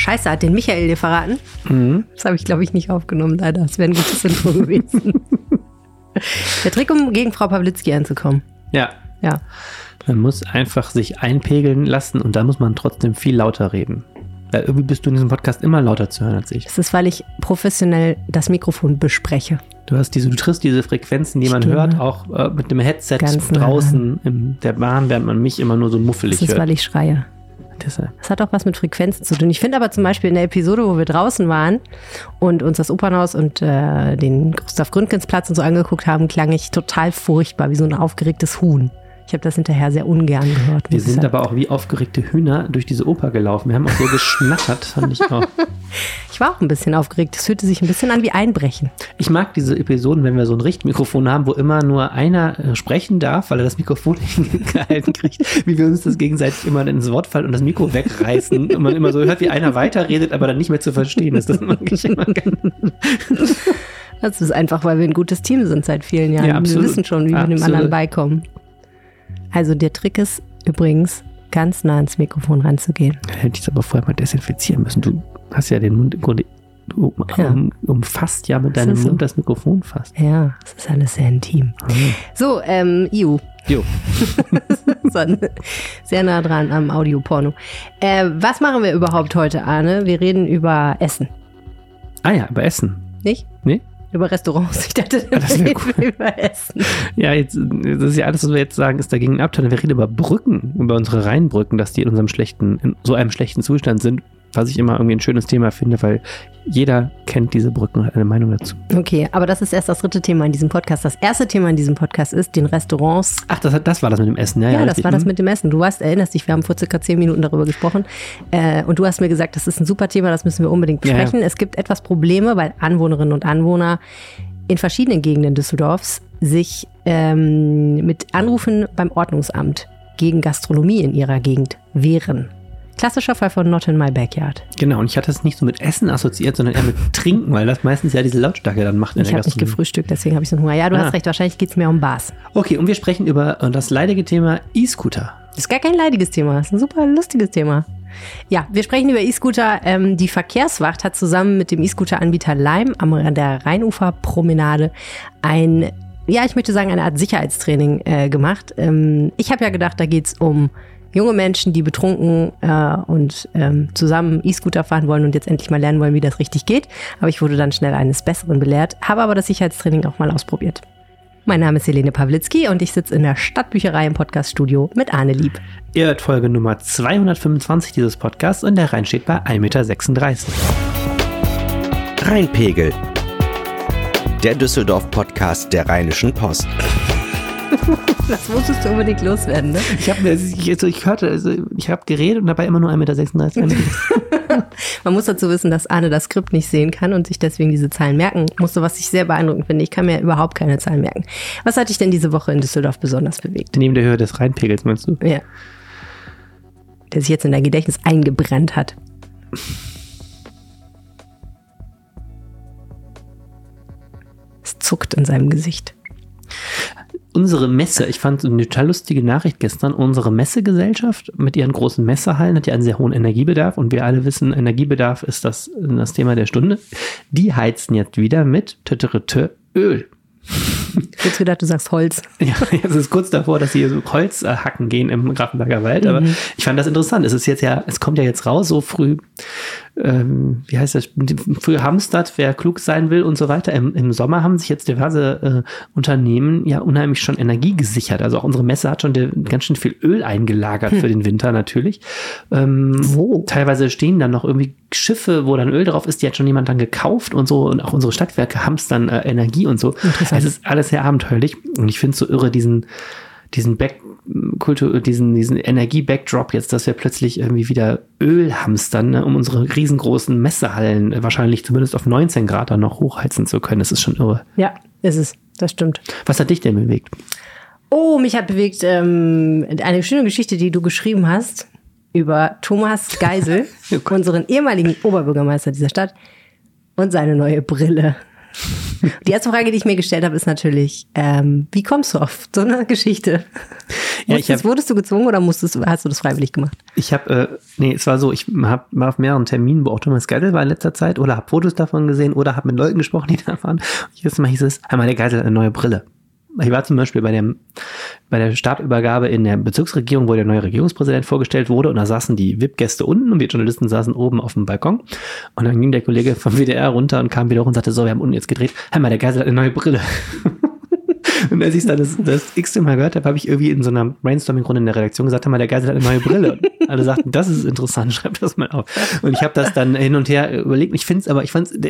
Scheiße, hat den Michael dir verraten? Mhm. Das habe ich, glaube ich, nicht aufgenommen, leider. Das wäre ein gutes Intro gewesen. Der Trick, um gegen Frau Pawlitzki anzukommen. Ja. Ja. Man muss einfach sich einpegeln lassen und dann muss man trotzdem viel lauter reden. Weil irgendwie bist du in diesem Podcast immer lauter zu hören als ich. Das ist, weil ich professionell das Mikrofon bespreche. Du hast diese, du triffst diese Frequenzen, die man Stimme. hört, auch äh, mit dem Headset Ganz draußen in der Bahn, während man mich immer nur so muffelig Das ist, hört. weil ich schreie. Deshalb. Das hat auch was mit Frequenzen zu tun. Ich finde aber zum Beispiel in der Episode, wo wir draußen waren und uns das Opernhaus und äh, den Gustav Gründgens Platz und so angeguckt haben, klang ich total furchtbar, wie so ein aufgeregtes Huhn. Ich habe das hinterher sehr ungern gehört. Wir sind aber auch wie aufgeregte Hühner durch diese Oper gelaufen. Wir haben auch so geschnattert, fand ich auch. Ich war auch ein bisschen aufgeregt. Es fühlte sich ein bisschen an wie Einbrechen. Ich mag diese Episoden, wenn wir so ein Richtmikrofon haben, wo immer nur einer äh, sprechen darf, weil er das Mikrofon nicht gehalten kriegt, wie wir uns das gegenseitig immer ins Wort fallen und das Mikro wegreißen und man immer so hört, wie einer weiterredet, aber dann nicht mehr zu verstehen ist. Das mag ich immer gerne. Das ist einfach, weil wir ein gutes Team sind seit vielen Jahren. Ja. Wir wissen schon, wie wir dem Absolut. anderen beikommen. Also der Trick ist übrigens, ganz nah ans Mikrofon ranzugehen. Hätte ich es aber vorher mal desinfizieren müssen. Du hast ja den Mund im Grunde, du Ja. um, umfasst ja mit Das deinem ist so. Mund das Mikrofon fast. Ja, das ist alles sehr intim. So, ähm, Iu. Jo. Sehr nah dran am Audioporno. Äh, was machen wir überhaupt heute, Arne? Wir reden über Essen, Ah ja, über Essen. nicht? Nee? Über Restaurants. Ich dachte, wir das wär reden über Essen. Ja, jetzt, das ist ja alles, was wir jetzt sagen, ist dagegen ein Abteil. Wir reden über Brücken, über unsere Rheinbrücken, dass die in unserem schlechten, in so einem schlechten Zustand sind, was ich immer irgendwie ein schönes Thema finde, weil jeder kennt diese Brücken und hat eine Meinung dazu. Okay, aber das ist erst das dritte Thema in diesem Podcast. Das erste Thema in diesem Podcast ist, den Restaurants Ach, das, das war das mit dem Essen, ja? Ja, das richtig. war das Hm. mit dem Essen. Du warst, erinnerst dich, wir haben vor circa zehn Minuten darüber gesprochen. Äh, und du hast mir gesagt, das ist ein super Thema, das müssen wir unbedingt Ja, ja. besprechen. Es gibt etwas Probleme, weil Anwohnerinnen und Anwohner in verschiedenen Gegenden Düsseldorfs sich ähm, mit Anrufen beim Ordnungsamt gegen Gastronomie in ihrer Gegend wehren. Klassischer Fall von Not in My Backyard. Genau, und ich hatte es nicht so mit Essen assoziiert, sondern eher mit Trinken, weil das meistens ja diese Lautstärke dann macht in Ich der habe nicht Gastronomie. gefrühstückt, deswegen habe ich so einen Hunger. Ja, du Ah. hast recht, wahrscheinlich geht es mehr um Bars. Okay, und wir sprechen über äh, das leidige Thema E-Scooter. Das ist gar kein leidiges Thema, das ist ein super lustiges Thema. Ja, wir sprechen über E-Scooter. Ähm, die Verkehrswacht hat zusammen mit dem E-Scooter-Anbieter Lime am der Rheinuferpromenade ein, ja, ich möchte sagen, eine Art Sicherheitstraining äh, gemacht. Ähm, ich habe ja gedacht, da geht's um junge Menschen, die betrunken äh, und ähm, zusammen E-Scooter fahren wollen und jetzt endlich mal lernen wollen, wie das richtig geht. Aber ich wurde dann schnell eines Besseren belehrt, habe aber das Sicherheitstraining auch mal ausprobiert. Mein Name ist Helene Pawlitzki und ich sitze in der Stadtbücherei im Podcaststudio mit Arne Lieb. Ihr hört Folge Nummer 225 dieses Podcasts und der Rhein steht bei 1,36 Meter. Rheinpegel. Der Düsseldorf-Podcast der Rheinischen Post. Das musstest du unbedingt loswerden, ne? Ich habe ich, also ich hörte, also ich habe geredet und dabei immer nur 1,36 Meter. Man muss dazu wissen, dass Arne das Skript nicht sehen kann und sich deswegen diese Zahlen merken musste, was ich sehr beeindruckend finde. Ich kann mir überhaupt keine Zahlen merken. Was hat dich denn diese Woche in Düsseldorf besonders bewegt? Neben der Höhe des Rheinpegels, meinst du? Ja. Der sich jetzt in dein Gedächtnis eingebrannt hat. Es zuckt in seinem Gesicht. Unsere Messe, ich fand eine total lustige Nachricht gestern, unsere Messegesellschaft mit ihren großen Messehallen hat ja einen sehr hohen Energiebedarf und wir alle wissen, Energiebedarf ist das, das Thema der Stunde. Die heizen jetzt wieder mit Öl. Hätte gedacht, du sagst Holz. Ja, es ist kurz davor, dass sie so Holz hacken gehen im Grafenberger Wald, aber ich fand das interessant. Es ist jetzt ja, es kommt ja jetzt raus, so früh, ähm, wie heißt das, früh hamstert, wer klug sein will und so weiter. Im, im Sommer haben sich jetzt diverse äh, Unternehmen ja unheimlich schon Energie gesichert. Also auch unsere Messe hat schon der, ganz schön viel Öl eingelagert für den Winter natürlich. Ähm, Wo? Teilweise stehen dann noch irgendwie Schiffe, wo dann Öl drauf ist, die hat schon jemand dann gekauft und so. Und auch unsere Stadtwerke hamstern äh, Energie und so. Es ist alles sehr abenteuerlich. Und ich finde es so irre, diesen, diesen Back, Kultur, diesen, diesen Energie-Backdrop jetzt, dass wir plötzlich irgendwie wieder Öl hamstern, ne, um unsere riesengroßen Messehallen äh, wahrscheinlich zumindest auf 19 Grad dann noch hochheizen zu können. Das ist schon irre. Ja, ist es. Das stimmt. Was hat dich denn bewegt? Oh, mich hat bewegt ähm, eine schöne Geschichte, die du geschrieben hast über Thomas Geisel, Oh unseren ehemaligen Oberbürgermeister dieser Stadt und seine neue Brille. Die erste Frage, die ich mir gestellt habe, ist natürlich, ähm, wie kommst du auf so eine Geschichte? Ja, Musstest, hab- wurdest du gezwungen oder musstest, hast du das freiwillig gemacht? Ich habe, äh, nee, es war so, ich hab, war auf mehreren Terminen, wo auch Thomas Geisel war in letzter Zeit oder habe Fotos davon gesehen oder habe mit Leuten gesprochen, die da waren. Und jedes Mal hieß es, einmal der Geisel eine neue Brille. Ich war zum Beispiel bei, dem, bei der Startübergabe in der Bezirksregierung, wo der neue Regierungspräsident vorgestellt wurde und da saßen die VIP-Gäste unten und wir Journalisten saßen oben auf dem Balkon und dann ging der Kollege vom WDR runter und kam wieder hoch und sagte, so, wir haben unten jetzt gedreht, einmal der Geisel hat eine neue Brille. Und als ich dann das, das x-te Mal gehört habe, habe ich irgendwie in so einer Brainstorming-Runde in der Redaktion gesagt, hör mal, der Geisel hat eine neue Brille. Und alle sagten, das ist interessant, schreib das mal auf. Und ich habe das dann hin und her überlegt. Ich finde es aber, ich fand es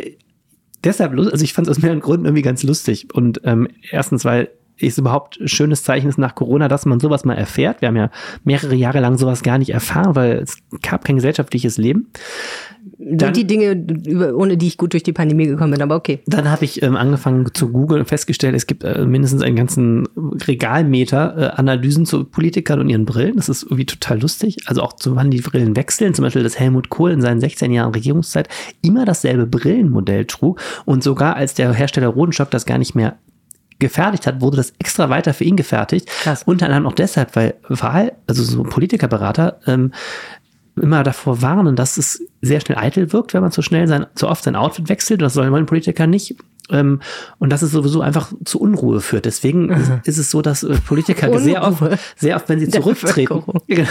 deshalb also ich fand es aus mehreren Gründen irgendwie ganz lustig. Und ähm, erstens, weil es überhaupt schönes Zeichen ist nach Corona, dass man sowas mal erfährt. Wir haben ja mehrere Jahre lang sowas gar nicht erfahren, weil es gab kein gesellschaftliches Leben. Sind die Dinge, über- ohne die ich gut durch die Pandemie gekommen bin, aber okay. Dann habe ich ähm, angefangen zu googeln und festgestellt, es gibt äh, mindestens einen ganzen Regalmeter äh, Analysen zu Politikern und ihren Brillen. Das ist irgendwie total lustig. Also auch zu wann die Brillen wechseln. Zum Beispiel, dass Helmut Kohl in seinen 16 Jahren Regierungszeit immer dasselbe Brillenmodell trug und sogar als der Hersteller Rodenstock das gar nicht mehr gefertigt hat, wurde das extra weiter für ihn gefertigt. Krass. Unter anderem auch deshalb, weil Wahl, also so Politikerberater, ähm, immer davor warnen, dass es sehr schnell eitel wirkt, wenn man zu schnell sein, zu oft sein Outfit wechselt. Das sollen Politiker Politiker nicht. Ähm, und dass es sowieso einfach zu Unruhe führt. Deswegen ist, ist es so, dass äh, Politiker sehr oft, sehr oft, wenn sie zurücktreten. Ja,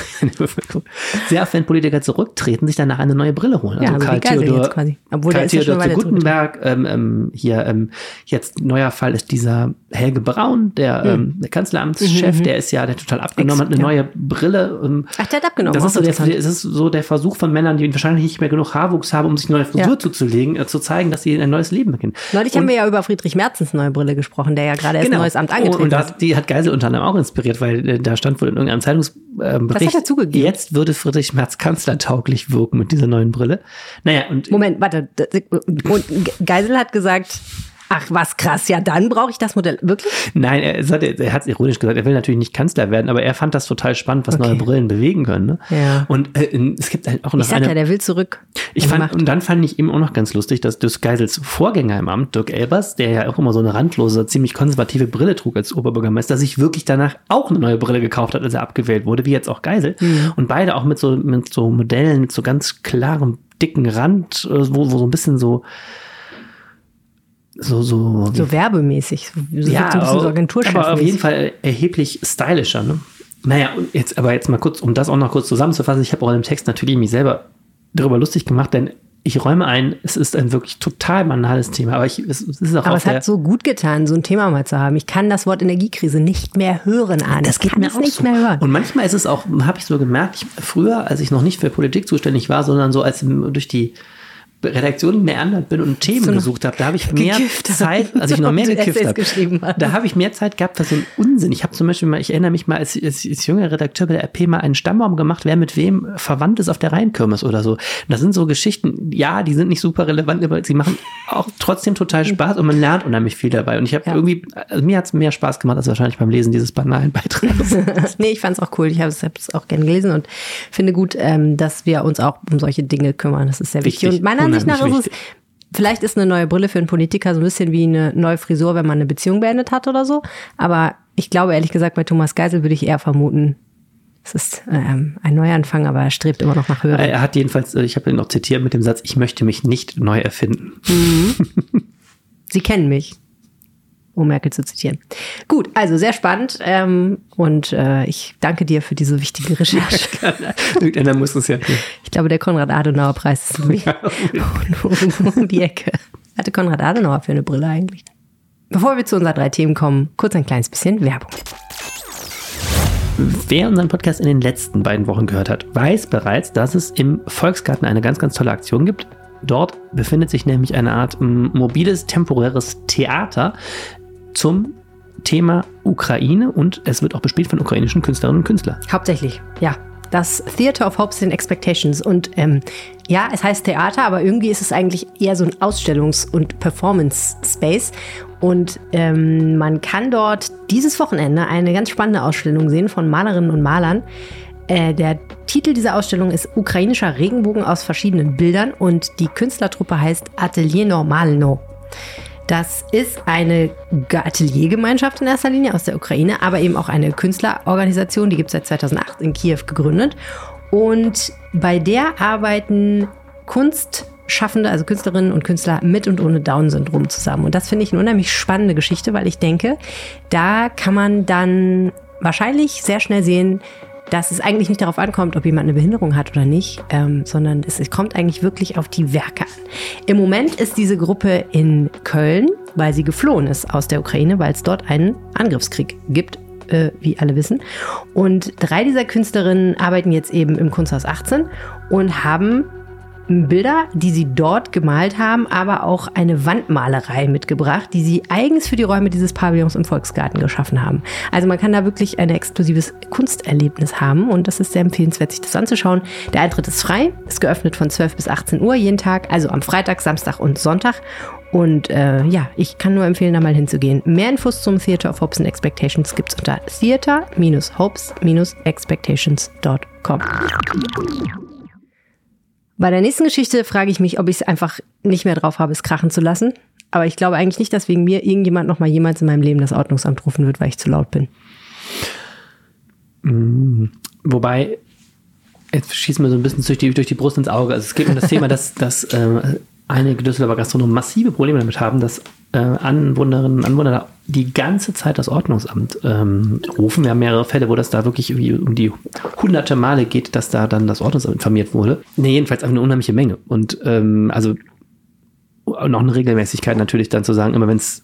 sehr oft, wenn Politiker zurücktreten, sich danach eine neue Brille holen. Ja, also Geisel jetzt quasi. Obwohl, Karl ist ja Theodor zu Gutenberg, ähm, ähm, hier ähm, jetzt neuer Fall ist dieser Helge Braun, der, ähm, der Kanzleramtschef, der ist ja, der total abgenommen hat, eine ja. neue Brille. Ähm, Ach, der hat abgenommen. das ist, so der, das ist so der Versuch von Männern, die wahrscheinlich nicht mehr genug Haarwuchs haben, um sich eine neue Frisur Ja. zuzulegen, äh, zu zeigen, dass sie ein neues Leben beginnen. Neulich haben wir ja über Friedrich Merzens neue Brille gesprochen, der ja gerade erst ein neues Amt angetreten Genau. Und hat. das, die hat Geisel unter anderem auch inspiriert, weil äh, da stand wohl in irgendeinem Zeitungsbericht, hat er zugegeben? jetzt würde Friedrich Merz kanzlertauglich wirken mit dieser neuen Brille. Naja, und Moment, warte. Und Geisel hat gesagt, ach was krass, ja dann brauche ich das Modell. Wirklich? Nein, er, hat- er hat es ironisch gesagt, er will natürlich nicht Kanzler werden, aber er fand das total spannend, was Okay. neue Brillen bewegen können. Ne? Ja. Und äh, es gibt halt auch noch Ich sag eine. ja, der will zurück. ich fand, Macht. und dann fand ich eben auch noch ganz lustig, dass Dirk Geisels Vorgänger im Amt, Dirk Elbers, der ja auch immer so eine randlose, ziemlich konservative Brille trug als Oberbürgermeister, sich wirklich danach auch eine neue Brille gekauft hat, als er abgewählt wurde, wie jetzt auch Geisel. Mhm. Und beide auch mit so, mit so Modellen, mit so ganz klarem, dicken Rand, äh, wo, wo so ein bisschen so, so, so, so werbemäßig. So, ja, so aber- Agenturchef. aber auf jeden Fall erheblich stylischer. Ne? Naja, jetzt aber jetzt mal kurz, um das auch noch kurz zusammenzufassen, ich habe auch in dem Text natürlich mich selber darüber lustig gemacht, denn ich räume ein, es ist ein wirklich total banales Thema, aber ich, es, es ist auch Aber es hat so gut getan, so ein Thema mal zu haben. Ich kann das Wort Energiekrise nicht mehr hören, Arne. das geht kann mir es auch nicht so. mehr hören. Und manchmal ist es auch, habe ich so gemerkt, ich, früher, als ich noch nicht für Politik zuständig war, sondern so als durch die Redaktion meandert bin und Themen So gesucht habe, da habe ich mehr. Zeit, als ich noch mehr gekifft habe. Da habe ich mehr Zeit gehabt für so einen Unsinn. Ich habe zum Beispiel mal, ich erinnere mich mal, als, als, als junger Redakteur bei der RP mal einen Stammbaum gemacht, wer mit wem verwandt ist auf der Rheinkirmes oder so. Und das sind so Geschichten, ja, die sind nicht super relevant, aber sie machen auch trotzdem total Spaß und man lernt unheimlich viel dabei. Und ich habe Ja. irgendwie, also mir hat es mehr Spaß gemacht als wahrscheinlich beim Lesen dieses banalen Beitrags. nee, ich fand es auch cool. Ich habe es auch gerne gelesen und finde gut, ähm, dass wir uns auch um solche Dinge kümmern. Das ist sehr wichtig. Wichtig, Und meiner Ansicht nach ist es, vielleicht ist eine neue Brille für einen Politiker so ein bisschen wie eine neue Frisur, wenn man eine Beziehung beendet hat oder so. Aber ich glaube, ehrlich gesagt, bei Thomas Geisel würde ich eher vermuten, es ist ähm, ein Neuanfang, aber er strebt immer noch nach höheren. Er hat jedenfalls, äh, ich habe ihn noch zitiert mit dem Satz, ich möchte mich nicht neu erfinden. Sie kennen mich. Um Merkel zu zitieren. Gut, also sehr spannend ähm, und äh, ich danke dir für diese wichtige Recherche. Irgendeiner muss es ja tun. Ich glaube, der Konrad-Adenauer-Preis ist nämlich um, um die Ecke. Hatte Konrad Adenauer für eine Brille eigentlich? Bevor wir zu unseren drei Themen kommen, kurz ein kleines bisschen Werbung. Wer unseren Podcast in den letzten beiden Wochen gehört hat, weiß bereits, dass es im Volksgarten eine ganz, ganz tolle Aktion gibt. Dort befindet sich nämlich eine Art m, mobiles, temporäres Theater zum Thema Ukraine und es wird auch bespielt von ukrainischen Künstlerinnen und Künstlern. Hauptsächlich, ja. Das Theater of Hopes and Expectations. Und ähm, ja, es heißt Theater, aber irgendwie ist es eigentlich eher so ein Ausstellungs- und Performance-Space. Und ähm, man kann dort dieses Wochenende eine ganz spannende Ausstellung sehen von Malerinnen und Malern. Äh, der Titel dieser Ausstellung ist Ukrainischer Regenbogen aus verschiedenen Bildern und die Künstlertruppe heißt Atelier Normalno. Das ist eine Ateliergemeinschaft in erster Linie aus der Ukraine, aber eben auch eine Künstlerorganisation, die gibt es seit 2008 in Kiew gegründet. Und bei der arbeiten Kunstschaffende, also Künstlerinnen und Künstler mit und ohne Down-Syndrom zusammen. Und das finde ich eine unheimlich spannende Geschichte, weil ich denke, da kann man dann wahrscheinlich sehr schnell sehen, dass es eigentlich nicht darauf ankommt, ob jemand eine Behinderung hat oder nicht, ähm, sondern es, es kommt eigentlich wirklich auf die Werke an. Im Moment ist diese Gruppe in Köln, weil sie geflohen ist aus der Ukraine, weil es dort einen Angriffskrieg gibt äh, wie alle wissen. Und drei dieser Künstlerinnen arbeiten jetzt eben im Kunsthaus 18 und haben Bilder, die sie dort gemalt haben, aber auch eine Wandmalerei mitgebracht, die sie eigens für die Räume dieses Pavillons im Volksgarten geschaffen haben. Also man kann da wirklich ein exklusives Kunsterlebnis haben und das ist sehr empfehlenswert, sich das anzuschauen. Der Eintritt ist frei, ist geöffnet von 12 bis 18 Uhr jeden Tag, also am Freitag, Samstag und Sonntag. Und äh, ja, ich kann nur empfehlen, da mal hinzugehen. Mehr Infos zum Theater of Hopes and Expectations gibt es unter theater-hopes-expectations.com. Bei der nächsten Geschichte frage ich mich, ob ich es einfach nicht mehr drauf habe, es krachen zu lassen. Aber ich glaube eigentlich nicht, dass wegen mir irgendjemand noch mal jemals in meinem Leben das Ordnungsamt rufen wird, weil ich zu laut bin. Mm, wobei, jetzt schießt mir so ein bisschen durch die, durch die Brust ins Auge. Also es geht um das Thema, dass, dass äh, einige Düsseldorfer Gastronomen massive Probleme damit haben, dass äh, Anwohnerinnen und Anwohner die ganze Zeit das Ordnungsamt ähm, rufen. Wir haben mehrere Fälle, wo das da wirklich um die hunderte Male geht, dass da dann das Ordnungsamt informiert wurde. Nee, jedenfalls eine unheimliche Menge. Und ähm, also noch eine Regelmäßigkeit natürlich dann zu sagen, immer wenn es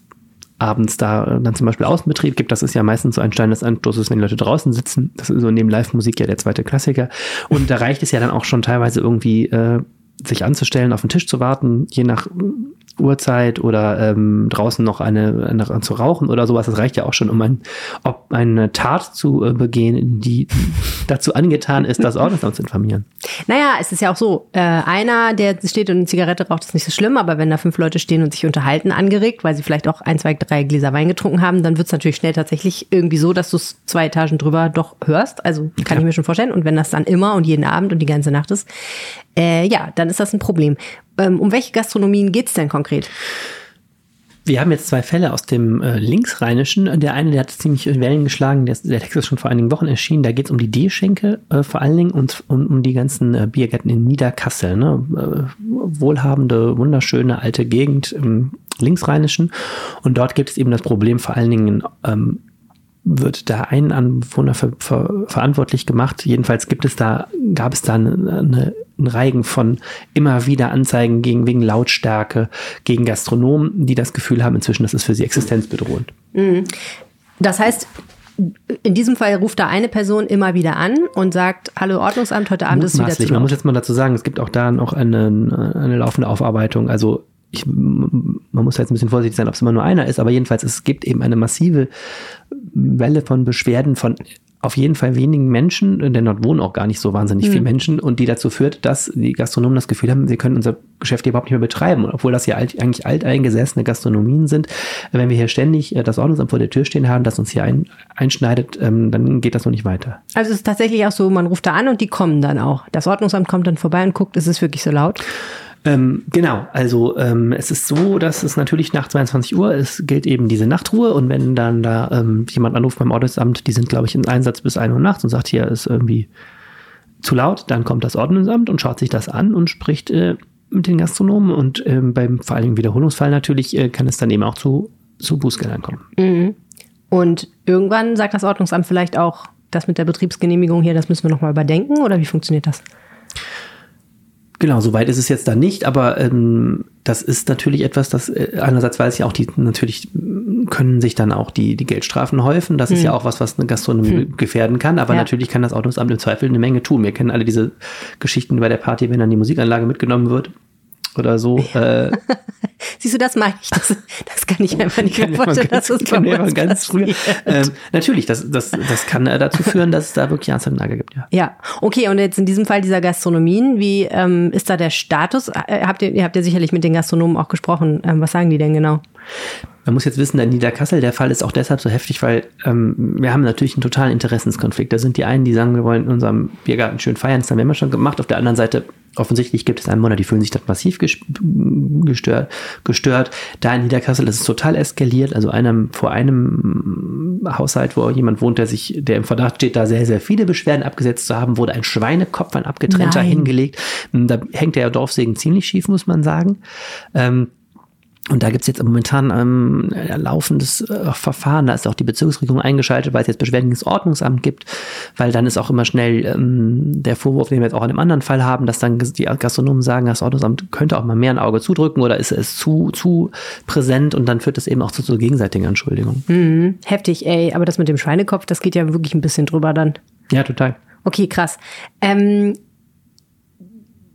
abends da dann zum Beispiel Außenbetrieb gibt, das ist ja meistens so ein Stein des Anstoßes, wenn die Leute draußen sitzen. Das ist so neben Live-Musik ja der zweite Klassiker. Und da reicht es ja dann auch schon teilweise irgendwie äh, sich anzustellen, auf den Tisch zu warten, je nach Uhrzeit oder ähm, draußen noch eine, eine zu rauchen oder sowas. Das reicht ja auch schon, um ein, ob eine Tat zu äh, begehen, die dazu angetan ist, das Ordnungsamt zu informieren. Naja, es ist ja auch so, äh, einer, der steht und eine Zigarette raucht, ist nicht so schlimm, aber wenn da fünf Leute stehen und sich unterhalten, angeregt, weil sie vielleicht auch ein, zwei, drei Gläser Wein getrunken haben, dann wird es natürlich schnell tatsächlich irgendwie so, dass du es zwei Etagen drüber doch hörst. Also kann ja. ich mir schon vorstellen. Und wenn das dann immer und jeden Abend und die ganze Nacht ist, äh, ja, dann ist das ein Problem. Ähm, um welche Gastronomien geht es denn konkret? Wir haben jetzt zwei Fälle aus dem äh, Linksrheinischen. Der eine, der hat ziemlich Wellen geschlagen, der, der Text ist schon vor einigen Wochen erschienen. Da geht es um die D-Schenke äh, vor allen Dingen und um, um die ganzen äh, Biergärten in Niederkassel. Ne? Äh, wohlhabende, wunderschöne alte Gegend im Linksrheinischen. Und dort gibt es eben das Problem vor allen Dingen ähm, wird da ein Anwohner ver, ver, verantwortlich gemacht. Jedenfalls gibt es da, gab es da eine, eine, einen Reigen von immer wieder Anzeigen gegen, wegen Lautstärke, gegen Gastronomen, die das Gefühl haben, inzwischen, das ist für sie existenzbedrohend. Mhm. Das heißt, in diesem Fall ruft da eine Person immer wieder an und sagt, hallo Ordnungsamt, heute Abend ist wieder zu. Man muss jetzt mal dazu sagen, es gibt auch da noch eine, eine laufende Aufarbeitung. Also ich, man muss jetzt ein bisschen vorsichtig sein, ob es immer nur einer ist, aber jedenfalls, es gibt eben eine massive Welle von Beschwerden von auf jeden Fall wenigen Menschen, denn dort wohnen auch gar nicht so wahnsinnig mhm. viele Menschen und die dazu führt, dass die Gastronomen das Gefühl haben, sie können unser Geschäft überhaupt nicht mehr betreiben, obwohl das ja alt, eigentlich alteingesessene Gastronomien sind. Wenn wir hier ständig äh, das Ordnungsamt vor der Tür stehen haben, das uns hier ein, einschneidet, ähm, dann geht das noch nicht weiter. Also es ist tatsächlich auch so, man ruft da an und die kommen dann auch. Das Ordnungsamt kommt dann vorbei und guckt, ist es wirklich so laut? Ähm, genau, also ähm, es ist so, dass es natürlich nach 22 Uhr, es gilt eben diese Nachtruhe und wenn dann da ähm, jemand anruft beim Ordnungsamt, die sind glaube ich in Einsatz bis 1 Uhr nachts und sagt, hier ist irgendwie zu laut, dann kommt das Ordnungsamt und schaut sich das an und spricht äh, mit den Gastronomen und ähm, beim vor allem Wiederholungsfall natürlich äh, kann es dann eben auch zu, zu Bußgeldern kommen. Mhm. Und irgendwann sagt das Ordnungsamt vielleicht auch, das mit der Betriebsgenehmigung hier, das müssen wir nochmal überdenken oder wie funktioniert das? Genau, soweit ist es jetzt da nicht, aber ähm, das ist natürlich etwas, das äh, einerseits weiß ich auch, die natürlich können sich dann auch die, die Geldstrafen häufen. Das hm. ist ja auch was, was eine Gastronomie hm. gefährden kann, aber ja. natürlich kann das Ordnungsamt im Zweifel eine Menge tun. Wir kennen alle diese Geschichten bei der Party, wenn dann die Musikanlage mitgenommen wird oder so. Ja. Äh, Siehst du, das meine ich. Das, das kann ich einfach nicht mehr vorstellen, dass das bei uns ganz früher. Ähm, natürlich, das, das, das kann äh, dazu führen, dass es da wirklich Anzeigenlage gibt, ja. Ja, okay. Und jetzt in diesem Fall dieser Gastronomien, wie ähm, ist da der Status? Äh, habt ihr, ihr habt ja sicherlich mit den Gastronomen auch gesprochen. Ähm, was sagen die denn genau? Man muss jetzt wissen, in Niederkassel, der Fall ist auch deshalb so heftig, weil ähm, wir haben natürlich einen totalen Interessenskonflikt. Da sind die einen, die sagen, wir wollen in unserem Biergarten schön feiern, das haben wir immer schon gemacht. Auf der anderen Seite offensichtlich gibt es Einwohner, die fühlen sich das massiv gestört gestört. Da in Niederkassel ist es total eskaliert. Also einem, vor einem Haushalt, wo jemand wohnt, der sich, der im Verdacht steht, da sehr, sehr viele Beschwerden abgesetzt zu haben, wurde ein Schweinekopf, ein abgetrennter Nein. hingelegt. Da hängt der Dorfsegen ziemlich schief, muss man sagen. Ähm, und da gibt's jetzt momentan ähm, ein laufendes äh, Verfahren, da ist auch die Bezirksregierung eingeschaltet, weil es jetzt Beschwerden gegen das Ordnungsamt gibt, weil dann ist auch immer schnell ähm, der Vorwurf, den wir jetzt auch in einem anderen Fall haben, dass dann die Gastronomen sagen, das Ordnungsamt könnte auch mal mehr ein Auge zudrücken oder ist es zu, zu präsent und dann führt das eben auch zu so gegenseitigen Anschuldigungen. Mhm. Heftig, ey. Aber das mit dem Schweinekopf, das geht ja wirklich ein bisschen drüber dann. Ja, total. Okay, krass. Ähm,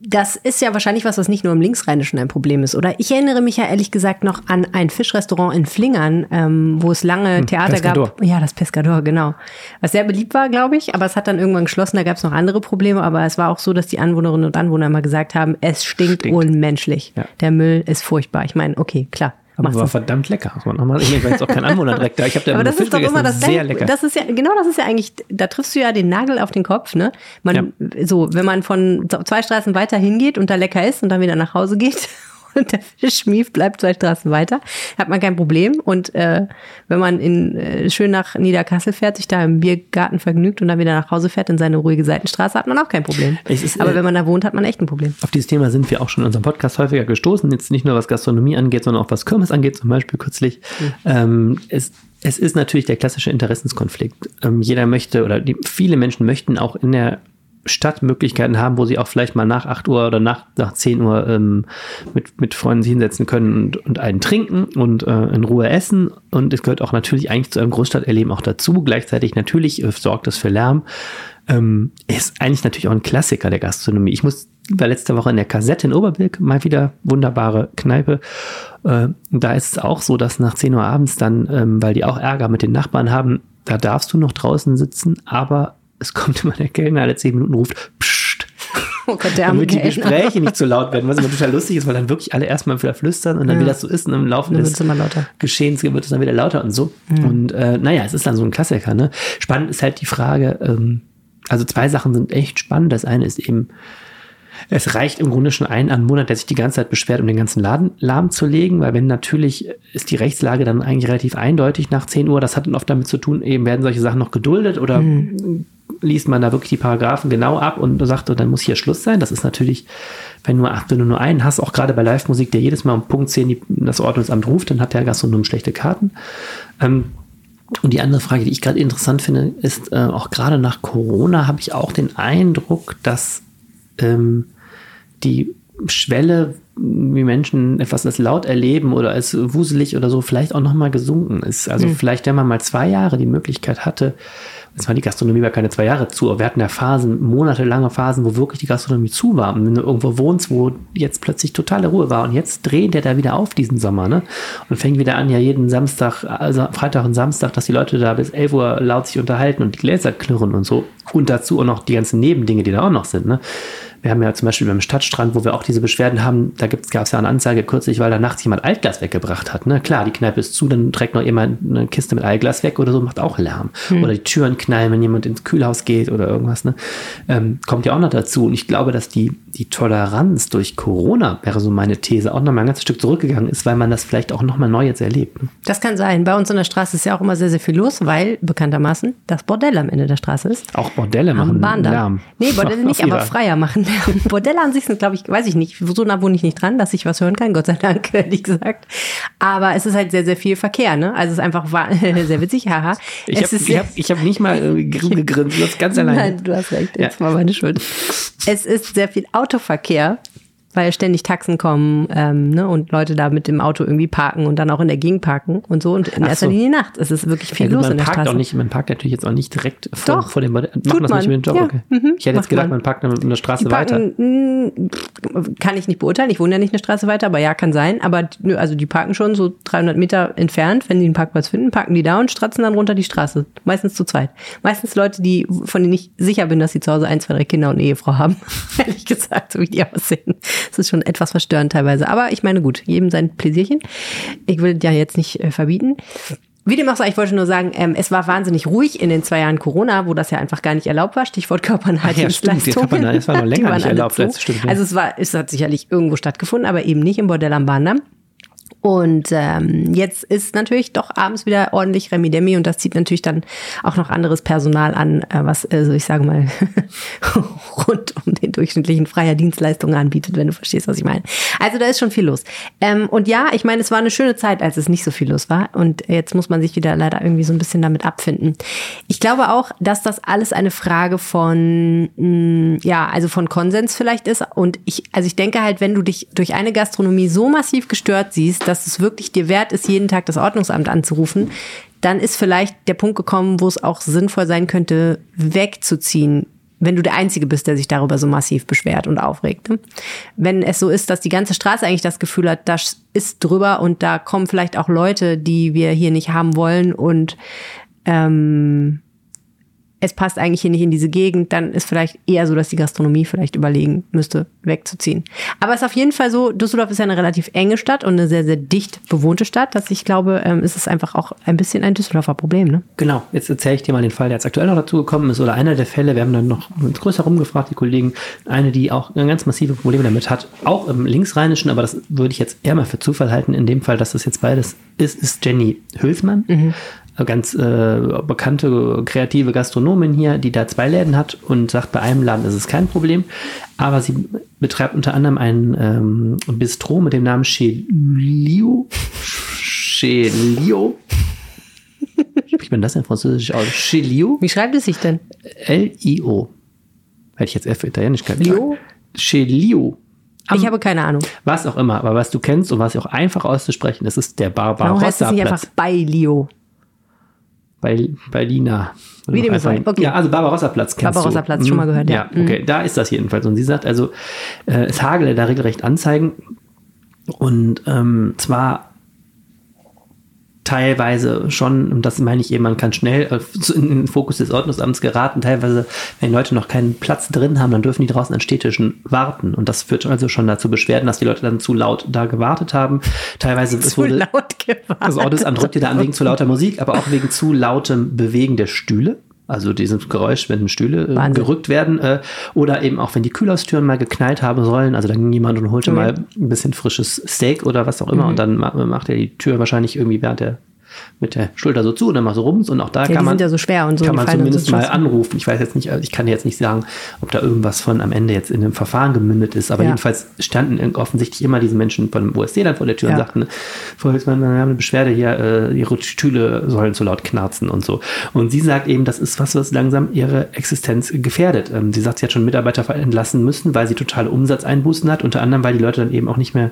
das ist ja wahrscheinlich was, was nicht nur im Linksrheinischen ein Problem ist, oder? Ich erinnere mich ja ehrlich gesagt noch an ein Fischrestaurant in Flingern, ähm, wo es lange Theater Pescador. gab. Ja, das Pescador, genau. Was sehr beliebt war, glaube ich, aber es hat dann irgendwann geschlossen, da gab es noch andere Probleme, aber es war auch so, dass die Anwohnerinnen und Anwohner immer gesagt haben, es stinkt, Stinkt. unmenschlich. Ja. Der Müll ist furchtbar. Ich meine, okay, klar. Aber war verdammt lecker. muss man noch mal- Ich war jetzt auch kein Anwohner direkt da. Ich habe da Aber das ist doch immer das sehr lecker. Das ist ja, genau das ist ja eigentlich, da triffst du ja den Nagel auf den Kopf, ne? Man, so, wenn man von zwei Straßen weiter hingeht und da lecker ist und dann wieder nach Hause geht und der Fischmief bleibt zwei Straßen weiter, hat man kein Problem. Und äh, wenn man in, äh, schön nach Niederkassel fährt, sich da im Biergarten vergnügt und dann wieder nach Hause fährt in seine ruhige Seitenstraße, hat man auch kein Problem. Ist, Aber äh, wenn man da wohnt, hat man echt ein Problem. Auf dieses Thema sind wir auch schon in unserem Podcast häufiger gestoßen. Jetzt nicht nur was Gastronomie angeht, sondern auch was Kirmes angeht, zum Beispiel kürzlich. Ähm, es, es ist natürlich der klassische Interessenskonflikt. Ähm, jeder möchte oder die, viele Menschen möchten auch in der Stadt Möglichkeiten haben, wo sie auch vielleicht mal nach 8 Uhr oder nach, nach 10 Uhr ähm, mit, mit Freunden sich hinsetzen können und, und einen trinken und äh, in Ruhe essen. Und es gehört auch natürlich eigentlich zu einem Großstadterleben auch dazu. Gleichzeitig natürlich äh, sorgt es für Lärm. Ähm, ist eigentlich natürlich auch ein Klassiker der Gastronomie. Ich muss war letzte Woche in der Kassette in Oberbilk mal wieder wunderbare Kneipe. Äh, da ist es auch so, dass nach 10 Uhr abends dann, ähm, weil die auch Ärger mit den Nachbarn haben, da darfst du noch draußen sitzen, aber es kommt immer der Kellner alle 10 Minuten ruft, psst, Oh Gott, der damit die Kellner. Gespräche nicht zu laut werden, was immer total lustig ist, weil dann wirklich alle erstmal wieder flüstern und dann, Ja. wie das so ist, und im Laufe Dann des. Geschehens wird es dann wieder lauter und so. Und äh, naja, es ist dann so ein Klassiker. Ne? Spannend ist halt die Frage, ähm, also zwei Sachen sind echt spannend. Das eine ist eben, es reicht im Grunde schon ein an Monat, der sich die ganze Zeit beschwert, um den ganzen Laden lahmzulegen, weil wenn natürlich ist die Rechtslage dann eigentlich relativ eindeutig nach 10 Uhr, das hat dann oft damit zu tun, eben werden solche Sachen noch geduldet oder liest man da wirklich die Paragraphen genau ab und sagt, dann muss hier Schluss sein. Das ist natürlich, wenn, nur, wenn du nur einen hast, auch gerade bei Live-Musik, der jedes Mal um Punkt 10 die, das Ordnungsamt ruft, dann hat der Gastronom schlechte Karten. Ähm, und die andere Frage, die ich gerade interessant finde, ist, äh, auch gerade nach Corona habe ich auch den Eindruck, dass ähm, die Schwelle, wie Menschen etwas als laut erleben oder als wuselig oder so, vielleicht auch nochmal gesunken ist. Also vielleicht, wenn man mal zwei Jahre die Möglichkeit hatte, jetzt war die Gastronomie war keine zwei Jahre zu, aber wir hatten ja Phasen, monatelange Phasen, wo wirklich die Gastronomie zu war. Und wenn du irgendwo wohnst, wo jetzt plötzlich totale Ruhe war und jetzt dreht der da wieder auf diesen Sommer, ne? Und fängt wieder an, ja jeden Samstag, also Freitag und Samstag, dass die Leute da bis 11 Uhr laut sich unterhalten und die Gläser klirren und so. Und dazu auch noch die ganzen Nebendinge, die da auch noch sind, ne? Wir haben ja zum Beispiel beim Stadtstrand, wo wir auch diese Beschwerden haben, da gab es ja eine Anzeige kürzlich, weil da nachts jemand Altglas weggebracht hat. Ne? Klar, die Kneipe ist zu, dann trägt noch jemand eine Kiste mit Altglas weg oder so, macht auch Lärm. Oder die Türen knallen, wenn jemand ins Kühlhaus geht oder irgendwas. Ne? Ähm, kommt ja auch noch dazu. Und ich glaube, dass die, die Toleranz durch Corona, wäre so meine These, auch noch mal ein ganzes Stück zurückgegangen ist, weil man das vielleicht auch noch mal neu jetzt erlebt. Das kann sein. Bei uns in der Straße ist ja auch immer sehr, sehr viel los, weil bekanntermaßen das Bordell am Ende der Straße ist. Auch Bordelle machen Bahndamm. Lärm. Nee, Bordelle nicht, aber Freier machen Lärm. Bordelle an sich sind, glaube ich, weiß ich nicht, so nah wohne ich nicht dran, dass ich was hören kann, Gott sei Dank, ehrlich gesagt. Aber es ist halt sehr, sehr viel Verkehr, ne? Also es ist einfach sehr witzig, haha. Ich habe hab, ich hab nicht mal äh, gegrinst, du hast ganz allein. Nein, du hast recht, jetzt Ja. mal meine Schuld. Es ist sehr viel Autoverkehr, weil ständig Taxen kommen ähm, ne, und Leute da mit dem Auto irgendwie parken und dann auch in der Gegend parken und so. Und in Ach erster so. Linie nachts. Es ist wirklich viel Ja, los man in der parkt Straße. auch nicht, man parkt natürlich jetzt auch nicht direkt vor, Doch, vor dem Machen das man. nicht mit dem Job, Ja, okay. mhm, Ich hätte macht jetzt gedacht, man. man parkt eine, eine Straße weiter. parken, mh, kann ich nicht beurteilen. Ich wohne ja nicht eine Straße weiter, aber ja, kann sein. Aber also die parken schon so 300 Meter entfernt. Wenn die einen Parkplatz finden, parken die da und stratzen dann runter die Straße. Meistens zu zweit. Meistens Leute, die, von denen ich sicher bin, dass sie zu Hause ein, zwei, drei Kinder und eine Ehefrau haben. Ehrlich gesagt, so wie die aussehen. Das ist schon etwas verstörend teilweise. Aber ich meine, gut, jedem sein Pläsierchen. Ich will ja jetzt nicht äh, verbieten. Wie dem auch sei, ich wollte nur sagen, ähm, es war wahnsinnig ruhig in den zwei Jahren Corona, wo das ja einfach gar nicht erlaubt war. Stichwort Ach ja, stimmt. Körpernahe- das war noch länger nicht erlaubt, zu. stimmt, ja. Also es war, es hat sicherlich irgendwo stattgefunden, aber eben nicht im Bordell am Bahndamm. Und ähm, jetzt ist natürlich doch abends wieder ordentlich Remi-Demi und das zieht natürlich dann auch noch anderes Personal an, äh, was, also ich sage mal, rund um den durchschnittlichen freier Dienstleistungen anbietet, wenn du verstehst, was ich meine. Also da ist schon viel los. Ähm, und ja, ich meine, es war eine schöne Zeit, als es nicht so viel los war. Und jetzt muss man sich wieder leider irgendwie so ein bisschen damit abfinden. Ich glaube auch, dass das alles eine Frage von, mh, mm, ja, also von Konsens vielleicht ist. Und ich, also ich denke halt, wenn du dich durch eine Gastronomie so massiv gestört siehst, dass es wirklich dir wert ist, jeden Tag das Ordnungsamt anzurufen, dann ist vielleicht der Punkt gekommen, wo es auch sinnvoll sein könnte, wegzuziehen wenn du der Einzige bist, der sich darüber so massiv beschwert und aufregt. Ne? Wenn es so ist, dass die ganze Straße eigentlich das Gefühl hat, das ist drüber und da kommen vielleicht auch Leute, die wir hier nicht haben wollen und ähm, es passt eigentlich hier nicht in diese Gegend, dann ist vielleicht eher so, dass die Gastronomie vielleicht überlegen müsste, wegzuziehen. Aber es ist auf jeden Fall so, Düsseldorf ist ja eine relativ enge Stadt und eine sehr, sehr dicht bewohnte Stadt, dass ich glaube, ähm, ist es einfach auch ein bisschen ein Düsseldorfer Problem. Ne? Genau, jetzt erzähle ich dir mal den Fall, der jetzt aktuell noch dazu gekommen ist oder einer der Fälle, wir haben dann noch größer rumgefragt, die Kollegen, eine, die auch ganz massive Probleme damit hat, auch im Linksrheinischen, aber das würde ich jetzt eher mal für Zufall halten, in dem Fall, dass das jetzt beides ist, ist Jenny Hülsmann. Mhm ganz äh, bekannte kreative Gastronomin hier, die da zwei Läden hat und sagt, bei einem Laden ist es kein Problem. Aber sie betreibt unter anderem ein ähm, Bistro mit dem Namen Chelio. Chelio. Spricht man das in Französisch aus? Chelio? Wie schreibt es sich denn? L-I-O. Hätte ich jetzt eher für Italienisch gesagt. Lio? Chelio. Am, ich habe keine Ahnung. Was auch immer, aber was du kennst und was auch einfach auszusprechen, das ist der Barbarossa. Warum heißt es nicht einfach bei Lio? Bei, bei Lina. Wie dem einfach, okay. Ja, also Barbarossa-Platz kennst Barbarossa-Platz, schon mal gehört, ja. Ja, okay, mhm. da ist das jedenfalls. Und sie sagt also, äh, es hagele da regelrecht Anzeigen. Und ähm, zwar teilweise schon, und das meine ich eben, man kann schnell äh, in den Fokus des Ordnungsamts geraten, teilweise, wenn die Leute noch keinen Platz drin haben, dann dürfen die draußen an Städtischen warten. Und das führt also schon dazu Beschwerden, dass die Leute dann zu laut da gewartet haben. Teilweise zu wurde, laut gewartet. Das Ordnungsamt drückt dir da an wegen zu lauter Musik, aber auch wegen zu lautem Bewegen der Stühle. Also dieses Geräusch, wenn Stühle äh, gerückt werden. Äh, oder eben auch, wenn die Kühlhaustüren mal geknallt haben sollen. Also dann ging jemand und holte mhm. mal ein bisschen frisches Steak oder was auch immer. Mhm. Und dann macht er die Tür wahrscheinlich irgendwie während der mit der Schulter so zu und dann mal so rums und auch da ja, kann man, ja so schwer und so kann man zumindest so mal anrufen. Ich weiß jetzt nicht, also ich kann jetzt nicht sagen, ob da irgendwas von am Ende jetzt in einem Verfahren gemündet ist, aber ja. jedenfalls standen offensichtlich immer diese Menschen von dem OSD dann vor der Tür ja. und sagten, Hülsmann, wir haben eine Beschwerde hier, äh, ihre Stühle sollen zu laut knarzen und so. Und sie sagt eben, das ist was, was langsam ihre Existenz gefährdet. Ähm, sie sagt, sie hat schon Mitarbeiter entlassen müssen, weil sie totale Umsatzeinbußen hat, unter anderem, weil die Leute dann eben auch nicht mehr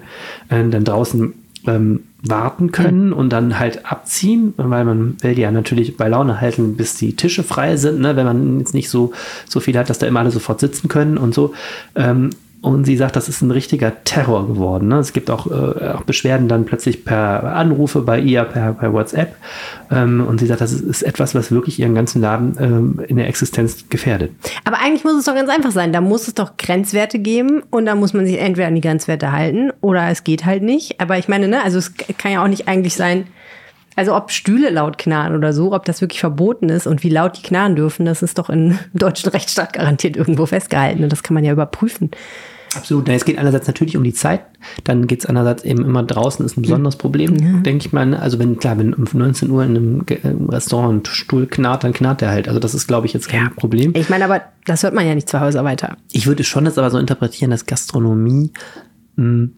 äh, dann draußen ähm, warten können und dann halt abziehen, weil man will die ja natürlich bei Laune halten, bis die Tische frei sind, ne? wenn man jetzt nicht so, so viel hat, dass da immer alle sofort sitzen können und so. Ähm, und sie sagt, das ist ein richtiger Terror geworden. Ne? Es gibt auch, äh, auch, Beschwerden dann plötzlich per Anrufe bei ihr, per, per WhatsApp. Ähm, und sie sagt, das ist, etwas, was wirklich ihren ganzen Laden ähm, in der Existenz gefährdet. Aber eigentlich muss es doch ganz einfach sein. Da muss es doch Grenzwerte geben und da muss man sich entweder an die Grenzwerte halten oder es geht halt nicht. Aber ich meine, ne, also es kann ja auch nicht eigentlich sein, also ob Stühle laut knarren oder so, ob das wirklich verboten ist und wie laut die knarren dürfen, das ist doch im deutschen Rechtsstaat garantiert irgendwo festgehalten und das kann man ja überprüfen. Absolut. Es geht einerseits natürlich um die Zeit, dann geht es andererseits eben immer draußen, ist ein besonderes Problem, ja. denke ich mal. Also wenn, klar, wenn um 19 Uhr in einem Restaurant ein Stuhl knarrt, dann knarrt der halt. Also das ist, glaube ich, jetzt kein ja. Problem. Ich meine, aber das hört man ja nicht zu Hause weiter. Ich würde schon jetzt aber so interpretieren, dass Gastronomie mh, hm,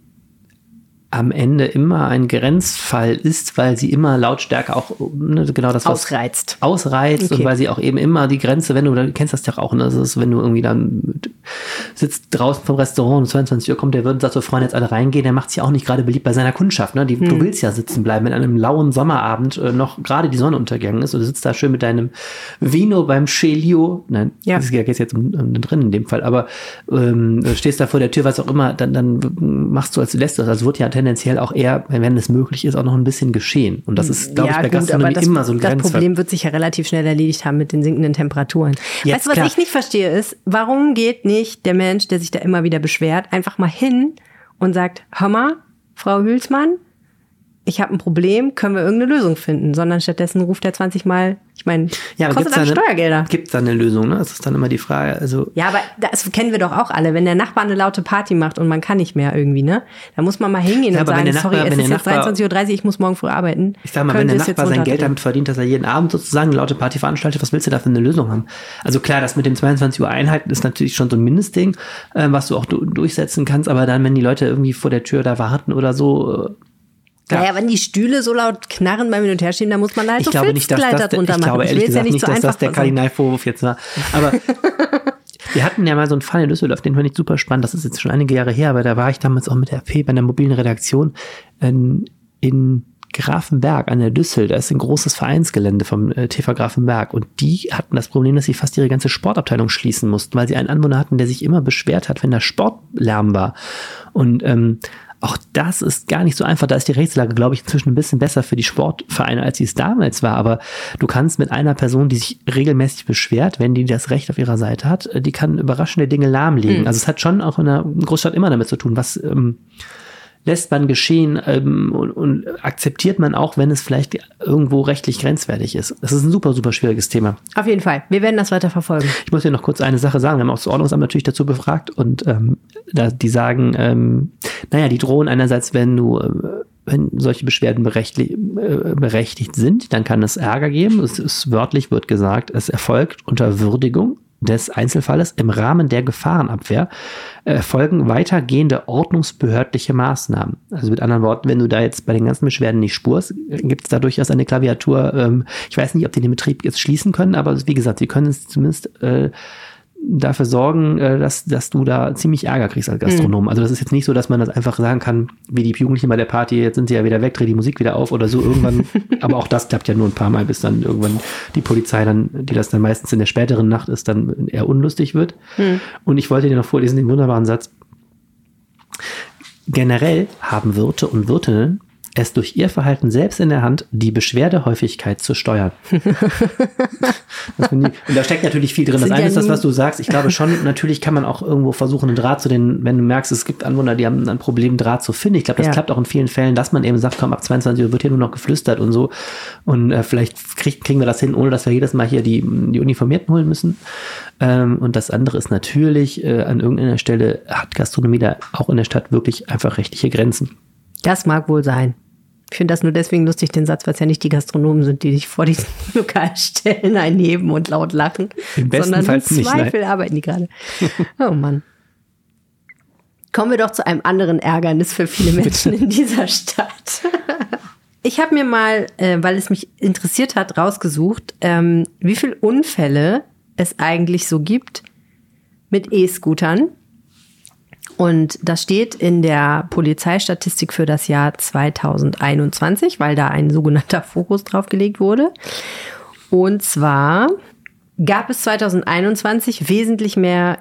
am Ende immer ein Grenzfall ist, weil sie immer Lautstärke auch ne, genau das ausreizt. Ausreizt okay. und weil sie auch eben immer die Grenze, wenn du, du kennst das ja auch, ne, das ist, wenn du irgendwie dann sitzt draußen vom Restaurant um 22 Uhr kommt der Wirt und sagt so, Freunde, jetzt alle reingehen, der macht sich auch nicht gerade beliebt bei seiner Kundschaft, ne? Die, hm. Du willst ja sitzen bleiben, wenn an einem lauen Sommerabend äh, noch gerade die Sonne untergegangen ist und du sitzt da schön mit deinem Vino beim Celio, nein, ja. das geht jetzt um, um drin in dem Fall, aber ähm, stehst da vor der Tür, was auch immer, dann, dann machst du als lässt du das, also wird ja tendenziell auch eher, wenn es möglich ist, auch noch ein bisschen geschehen. Und das ist, glaube ja, ich, bei gut, Gastronomie das, immer so ein Das Grenzfall. Problem wird sich ja relativ schnell erledigt haben mit den sinkenden Temperaturen. Jetzt, weißt du, was klar. ich nicht verstehe ist, warum geht nicht der Mensch, der sich da immer wieder beschwert, einfach mal hin und sagt, hör mal, Frau Hülsmann, ich habe ein Problem, können wir irgendeine Lösung finden, sondern stattdessen ruft er 20 Mal, ich meine, Ja, kostet dann Steuergelder. Gibt's da eine Lösung, ne? Das ist dann immer die Frage. Also, Ja, aber das kennen wir doch auch alle. Wenn der Nachbar eine laute Party macht und man kann nicht mehr irgendwie, ne? Da muss man mal hingehen Ja, und sagen, Nachbar- sorry, es ist jetzt Nachbar- 23.30 Uhr, ich muss morgen früh arbeiten. ich sag mal, wenn der es Nachbar sein Geld damit verdient, dass er jeden Abend sozusagen eine laute Party veranstaltet, was willst du da für eine Lösung haben? Also klar, das mit dem 22 Uhr Einheiten ist natürlich schon so ein Mindestding, äh, was du auch du durchsetzen kannst, aber dann, wenn die Leute irgendwie vor der Tür da warten oder so, äh, klar. Naja, wenn die Stühle so laut knarren beim Hin- und Herschieben, dann muss man halt ich so glaube nicht, dass das, drunter ich machen. glaube ehrlich will's gesagt nicht, dass das der. Kardinalvorwurf jetzt war. Aber wir hatten ja mal so einen Fall in Düsseldorf, den fand ich super spannend. Das ist jetzt schon einige Jahre her, aber da war ich damals auch mit der P bei einer mobilen Redaktion in, in Grafenberg an der Düssel. Da ist ein großes Vereinsgelände vom äh, TV Grafenberg und die hatten das Problem, dass sie fast ihre ganze Sportabteilung schließen mussten, weil sie einen Anwohner hatten, der sich immer beschwert hat, wenn da Sportlärm war. Und ähm, auch das ist gar nicht so einfach. Da ist die Rechtslage, glaube ich, inzwischen ein bisschen besser für die Sportvereine, als sie es damals war. Aber du kannst mit einer Person, die sich regelmäßig beschwert, wenn die das Recht auf ihrer Seite hat, äh, die kann überraschende Dinge lahmlegen. Also es hat schon auch in einer Großstadt immer damit zu tun, was ähm, lässt man geschehen ähm, und, und akzeptiert man auch, wenn es vielleicht irgendwo rechtlich grenzwertig ist. Das ist ein super, super schwieriges Thema. Auf jeden Fall. Wir werden das weiter verfolgen. Ich muss dir noch kurz eine Sache sagen. Wir haben auch das Ordnungsamt natürlich dazu befragt und ähm, da, die sagen, ähm, naja, die drohen einerseits, wenn du, äh, wenn solche Beschwerden berechtigt, äh, berechtigt sind, dann kann es Ärger geben. Es ist wörtlich wird gesagt, es erfolgt unter Würdigung des Einzelfalles im Rahmen der Gefahrenabwehr äh, erfolgen weitergehende ordnungsbehördliche Maßnahmen. Also mit anderen Worten, wenn du da jetzt bei den ganzen Beschwerden nicht spurst, gibt es da durchaus eine Klaviatur. Ähm, ich weiß nicht, ob die den Betrieb jetzt schließen können, aber wie gesagt, sie können es zumindest äh, dafür sorgen, äh, dass, dass du da ziemlich Ärger kriegst als Gastronom. Also das ist jetzt nicht so, dass man das einfach sagen kann, wie die Jugendlichen bei der Party, jetzt sind sie ja wieder weg, dreh die Musik wieder auf oder so irgendwann. aber auch das klappt ja nur ein paar Mal, bis dann irgendwann die Polizei dann, die das dann meistens in der späteren Nacht ist, dann eher unlustig wird. Und ich wollte dir noch vorlesen den wunderbaren Satz. Generell haben Wirte und Wirtinnen es durch ihr Verhalten selbst in der Hand, die Beschwerdehäufigkeit zu steuern. Das und da steckt natürlich viel drin. Das Sind eine ja ist das, was du sagst. Ich glaube schon, natürlich kann man auch irgendwo versuchen, einen Draht zu den, wenn du merkst, es gibt Anwohner, die haben ein Problem, Draht zu finden. Ich glaube, das Ja. klappt auch in vielen Fällen, dass man eben sagt, komm, ab 22 Uhr wird hier nur noch geflüstert und so. Und äh, vielleicht krieg, kriegen wir das hin, ohne dass wir jedes Mal hier die, die Uniformierten holen müssen. Ähm, und das andere ist natürlich, äh, an irgendeiner Stelle hat Gastronomie da auch in der Stadt wirklich einfach rechtliche Grenzen. Das mag wohl sein. Ich finde das nur deswegen lustig, den Satz, weil es ja nicht die Gastronomen sind, die sich vor diesen Lokalstellen einheben und laut lachen. Im besten sondern Fall nicht, Zweifel arbeiten die gerade. Oh Mann. Kommen wir doch zu einem anderen Ärgernis für viele Menschen in dieser Stadt. Ich habe mir mal, äh, weil es mich interessiert hat, rausgesucht, ähm, wie viele Unfälle es eigentlich so gibt mit E-Scootern. Und das steht in der Polizeistatistik für das Jahr 2021, weil da ein sogenannter Fokus drauf gelegt wurde. Und zwar gab es 2021 wesentlich mehr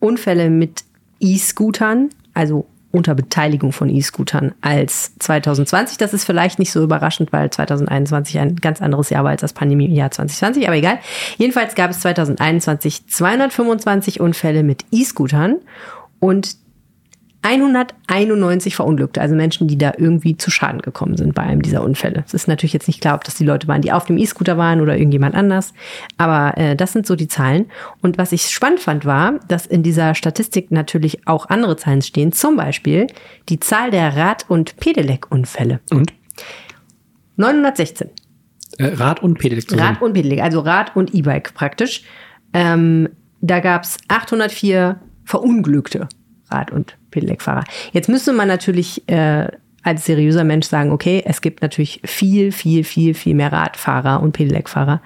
Unfälle mit E-Scootern, also unter Beteiligung von E-Scootern als 2020. Das ist vielleicht nicht so überraschend, weil 2021 ein ganz anderes Jahr war als das Pandemiejahr 2020, aber egal. Jedenfalls gab es 2021 225 Unfälle mit E-Scootern und 191 Verunglückte, also Menschen, die da irgendwie zu Schaden gekommen sind bei einem dieser Unfälle. Es ist natürlich jetzt nicht klar, ob das die Leute waren, die auf dem E-Scooter waren oder irgendjemand anders, aber äh, das sind so die Zahlen. Und was ich spannend fand, war, dass in dieser Statistik natürlich auch andere Zahlen stehen, zum Beispiel die Zahl der Rad- und Pedelec-Unfälle. Und 916. äh, Rad und Pedelec zusammen. Rad und Pedelec, also Rad und E-Bike praktisch. Ähm, da gab es 804 verunglückte Rad- und Pedelec-Fahrer. Jetzt müsste man natürlich äh, als seriöser Mensch sagen, okay, es gibt natürlich viel, viel, viel, viel mehr Radfahrer und Pedelec-Fahrer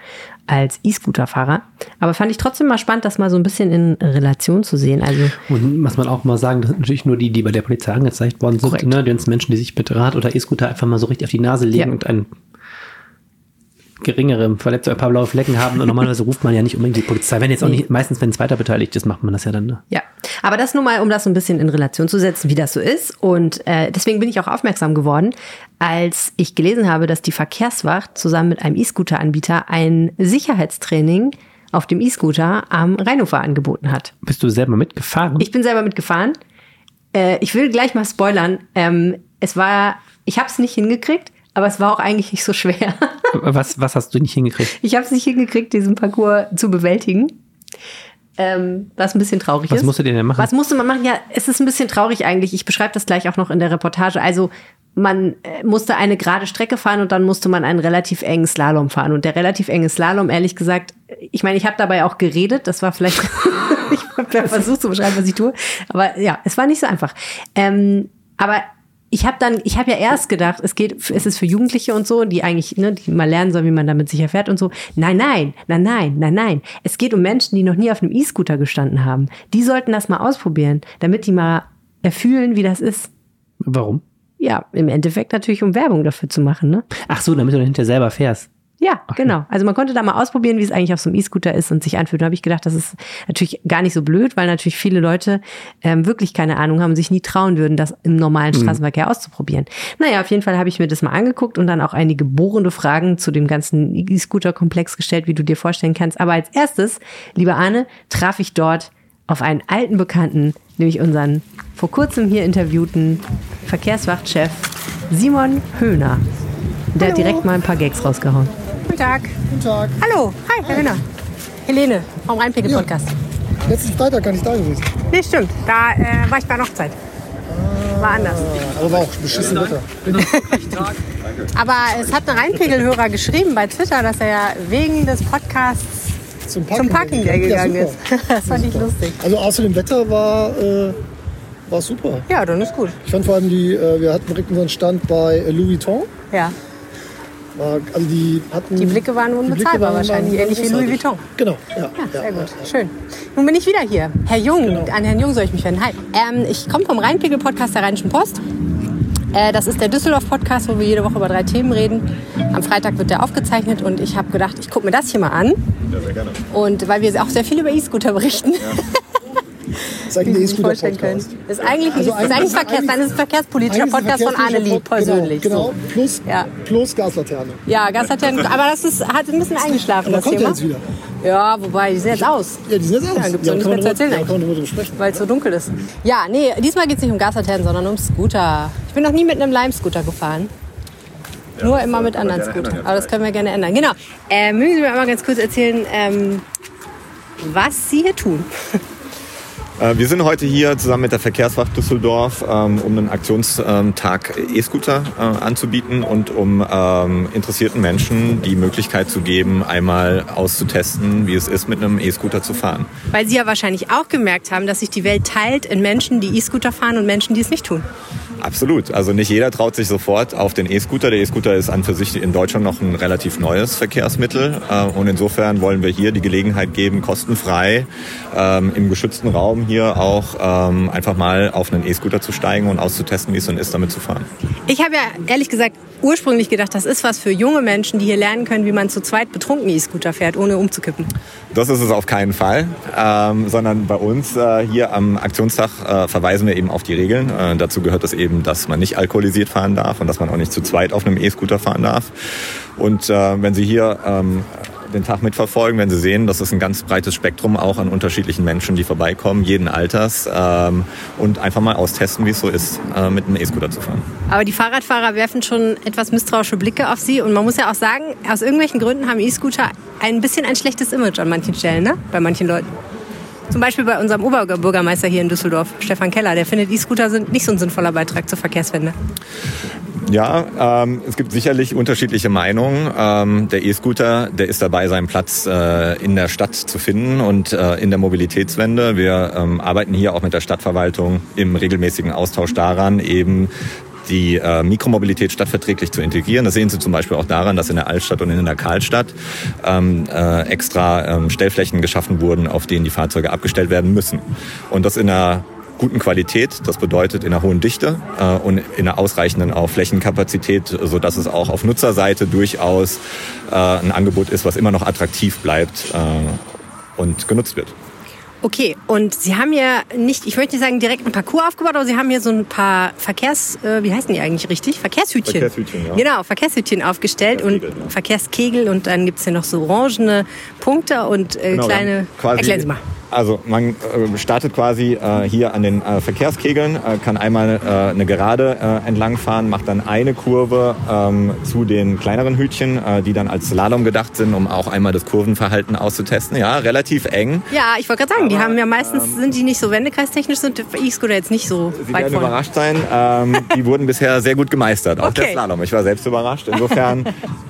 als E-Scooter-Fahrer. Aber fand ich trotzdem mal spannend, das mal so ein bisschen in Relation zu sehen. Also Und was man auch mal sagen, das sind natürlich nur die, die bei der Polizei angezeigt worden sind, ne? die ganzen Menschen, die sich mit Rad oder E-Scooter einfach mal so richtig auf die Nase legen Ja. und ein geringere Verletzung, ein paar blaue Flecken haben. Und normalerweise ruft man ja nicht unbedingt die Polizei. Wenn jetzt auch nicht, meistens, wenn ein zweiter beteiligt ist, macht man das ja dann. Ne? Ja, aber das nur mal, um das so ein bisschen in Relation zu setzen, wie das so ist. Und äh, deswegen bin ich auch aufmerksam geworden, als ich gelesen habe, dass die Verkehrswacht zusammen mit einem E-Scooter-Anbieter ein Sicherheitstraining auf dem E-Scooter am Rheinufer angeboten hat. Bist du selber mitgefahren? Ich bin selber mitgefahren. Äh, ich will gleich mal spoilern. Ähm, es war Ich habe es nicht hingekriegt, aber es war auch eigentlich nicht so schwer. Was, was hast du nicht hingekriegt? Ich habe es nicht hingekriegt, diesen Parcours zu bewältigen. Ähm, was ein bisschen traurig Was ist. musstet ihr denn machen? Was musste man machen? Ja, es ist ein bisschen traurig eigentlich. Ich beschreibe das gleich auch noch in der Reportage. Also man äh, musste eine gerade Strecke fahren und dann musste man einen relativ engen Slalom fahren. Und der relativ enge Slalom, ehrlich gesagt, ich meine, ich habe dabei auch geredet. Das war vielleicht, ich habe versucht zu beschreiben, was ich tue. Aber ja, es war nicht so einfach. Ähm, aber ich habe dann, ich habe ja erst gedacht, es geht, es ist für Jugendliche und so, die eigentlich, ne, die mal lernen sollen, wie man damit sicher fährt und so. Nein, nein, nein, nein, nein, nein. Es geht um Menschen, die noch nie auf einem E-Scooter gestanden haben. Die sollten das mal ausprobieren, damit die mal erfühlen, wie das ist. Warum? Ja, im Endeffekt natürlich, um Werbung dafür zu machen, ne? Ach so, damit du dann hinterher selber fährst. Ja, genau. Also man konnte da mal ausprobieren, wie es eigentlich auf so einem E-Scooter ist und sich anfühlt. Da habe ich gedacht, das ist natürlich gar nicht so blöd, weil natürlich viele Leute ähm, wirklich keine Ahnung haben und sich nie trauen würden, das im normalen Straßenverkehr auszuprobieren. Naja, auf jeden Fall habe ich mir das mal angeguckt und dann auch einige bohrende Fragen zu dem ganzen E-Scooter-Komplex gestellt, wie du dir vorstellen kannst. Aber als erstes, lieber Arne, traf ich dort auf einen alten Bekannten, nämlich unseren vor kurzem hier interviewten Verkehrswachtchef Simon Höhner. Der hat direkt mal ein paar Gags rausgehauen. Guten Tag. Guten Tag. Hallo, hi, Herr Höhner. Helene vom Rheinpegel-Podcast. Letzten Freitag gar nicht da gewesen. Nee, stimmt. Da äh, war ich bei einer Hochzeit. War anders. Aber war auch beschissen Wetter. Aber es hat ein Rheinpegel-Hörer geschrieben bei Twitter, dass er ja wegen des Podcasts Zum zum Parking Day gegangen ja, ist. Das fand ich lustig. Also außer dem Wetter war, äh, war super. Ja, dann ist gut. Ich fand vor allem die, äh, wir hatten direkt unseren Stand bei äh, Louis Vuitton. Ja. War, also die hatten. Die Blicke waren unbezahlbar waren- wahrscheinlich, waren ähnlich wie Louis. Vuitton. Genau, ja. Ja, sehr ja, gut. ja. Schön. Nun bin ich wieder hier. Herr Jung, Genau. an Herrn Jung soll ich mich wenden. Hi. Ähm, ich komme vom Rheinpegel-Podcast der Rheinischen Post. Äh, das ist der Düsseldorf-Podcast, wo wir jede Woche über drei Themen reden. Am Freitag wird der aufgezeichnet und ich habe gedacht, ich gucke mir das hier mal an. Ja, sehr gerne. Und weil wir auch sehr viel über E-Scooter berichten, Das ist eigentlich ein können. E-Scooter-Podcast. Ist eigentlich, Also ist eigentlich eigentlich- Verkehrs, dann ist es ein verkehrspolitischer Eigentlich Podcast von Anneli verkehrspolitischer Pod- persönlich. Genau, genau. Plus, Ja. plus Gaslaterne. Ja, Gaslaternen, aber das ist, hat ein bisschen eingeschlafen, Aber das kommt Thema. ja jetzt wieder. Ja, wobei, die sehen jetzt aus. Ja, die sind jetzt aus. Ja, gibt's ja, doch nichts kann mehr zu erzählen ja, eigentlich. kann man. Weil es so dunkel ist. Ja, nee, diesmal geht es nicht um Gaslaternen, sondern um Scooter. Ich bin noch nie mit einem Lime-Scooter gefahren. Nur immer mit anderen Scootern. Aber das können wir gerne ändern. Genau. Äh, mögen Sie mir einmal ganz kurz erzählen, ähm, was Sie hier tun? Äh, Wir sind heute hier zusammen mit der Verkehrswacht Düsseldorf, ähm, um einen Aktionstag E-Scooter äh, anzubieten und um ähm, interessierten Menschen die Möglichkeit zu geben, einmal auszutesten, wie es ist, mit einem E-Scooter zu fahren. Weil Sie ja wahrscheinlich auch gemerkt haben, dass sich die Welt teilt in Menschen, die E-Scooter fahren und Menschen, die es nicht tun. Absolut. Also nicht jeder traut sich sofort auf den E-Scooter. Der E-Scooter ist an für sich in Deutschland noch ein relativ neues Verkehrsmittel. Äh, Und insofern wollen wir hier die Gelegenheit geben, kostenfrei ähm, im geschützten Raum hier auch ähm, einfach mal auf einen E-Scooter zu steigen und auszutesten, wie es dann ist, damit zu fahren. Ich habe ja ehrlich gesagt ursprünglich gedacht, das ist was für junge Menschen, die hier lernen können, wie man zu zweit betrunken E-Scooter fährt, ohne umzukippen. Das ist es auf keinen Fall, ähm, sondern bei uns äh, hier am Aktionstag äh, verweisen wir eben auf die Regeln. Äh, dazu gehört es eben, dass man nicht alkoholisiert fahren darf und dass man auch nicht zu zweit auf einem E-Scooter fahren darf. Und äh, wenn Sie hier ähm, den Tag mitverfolgen, wenn Sie sehen, das ist ein ganz breites Spektrum auch an unterschiedlichen Menschen, die vorbeikommen, jeden Alters ähm, und einfach mal austesten, wie es so ist, äh, mit einem E-Scooter zu fahren. Aber die Fahrradfahrer werfen schon etwas misstrauische Blicke auf sie. Und man muss ja auch sagen, aus irgendwelchen Gründen haben E-Scooter ein bisschen ein schlechtes Image an manchen Stellen, ne? bei manchen Leuten. Zum Beispiel bei unserem Oberbürgermeister hier in Düsseldorf, Stefan Keller. Der findet, E-Scooter sind nicht so ein sinnvoller Beitrag zur Verkehrswende. Ja, ähm, es gibt sicherlich unterschiedliche Meinungen. Ähm, der E-Scooter, der ist dabei, seinen Platz äh, in der Stadt zu finden und äh, in der Mobilitätswende. Wir ähm, arbeiten hier auch mit der Stadtverwaltung im regelmäßigen Austausch daran, eben die äh, Mikromobilität stadtverträglich zu integrieren. Das sehen Sie zum Beispiel auch daran, dass in der Altstadt und in der Karlstadt ähm, äh, extra ähm, Stellflächen geschaffen wurden, auf denen die Fahrzeuge abgestellt werden müssen. Und das in einer guten Qualität, das bedeutet in einer hohen Dichte äh, und in einer ausreichenden auch Flächenkapazität, so dass es auch auf Nutzerseite durchaus äh, ein Angebot ist, was immer noch attraktiv bleibt äh, und genutzt wird. Okay, und Sie haben ja nicht, ich möchte nicht sagen direkt einen Parcours aufgebaut, aber Sie haben hier so ein paar Verkehrs, äh, wie heißen die eigentlich richtig? Verkehrshütchen. Verkehrshütchen, ja. Genau, Verkehrshütchen aufgestellt und Verkehrskegel, ja. Verkehrskegel und dann gibt's hier noch so orangene Punkte und äh, Genau, kleine. quasi- Erklären Sie mal. Also man äh, startet quasi äh, hier an den äh, Verkehrskegeln, äh, kann einmal eine Gerade äh, entlangfahren, macht dann eine Kurve ähm, zu den kleineren Hütchen, die dann als Slalom gedacht sind, um auch einmal das Kurvenverhalten auszutesten. Ja, relativ eng. Ja, ich wollte gerade sagen, die haben ja meistens, sind die nicht so wendekreistechnisch, sind E-Scooter jetzt nicht so Sie weit werden vorne. überrascht sein. Ähm, die wurden bisher sehr gut gemeistert, auch der Okay. Slalom. Ich war selbst überrascht. Insofern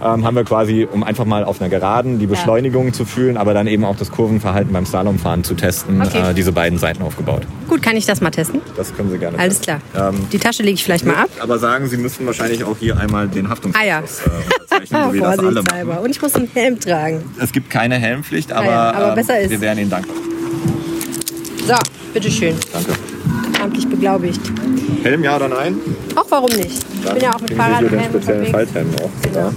ähm, haben wir quasi, um einfach mal auf einer Geraden die Beschleunigung zu fühlen, aber dann eben auch das Kurvenverhalten beim Slalomfahren zu testen, Okay. äh, diese beiden Seiten aufgebaut. Gut, kann ich das mal testen? Das können Sie gerne. Alles klar. Ähm, Die Tasche lege ich vielleicht mal ab. aber sagen, Sie müssen wahrscheinlich auch hier einmal den Haftungsschutz Ah ja. äh, so wie das alle machen. Und ich muss einen Helm tragen. Es gibt keine Helmpflicht, aber, ja, aber ähm, besser ist. wir wären Ihnen dankbar. So, bitteschön. Danke. Amtlich beglaubigt. Helm ja oder nein? Auch warum nicht? Ich bin ja auch mit Fahrrad und Helm speziellen. Falthelm auch. Genau.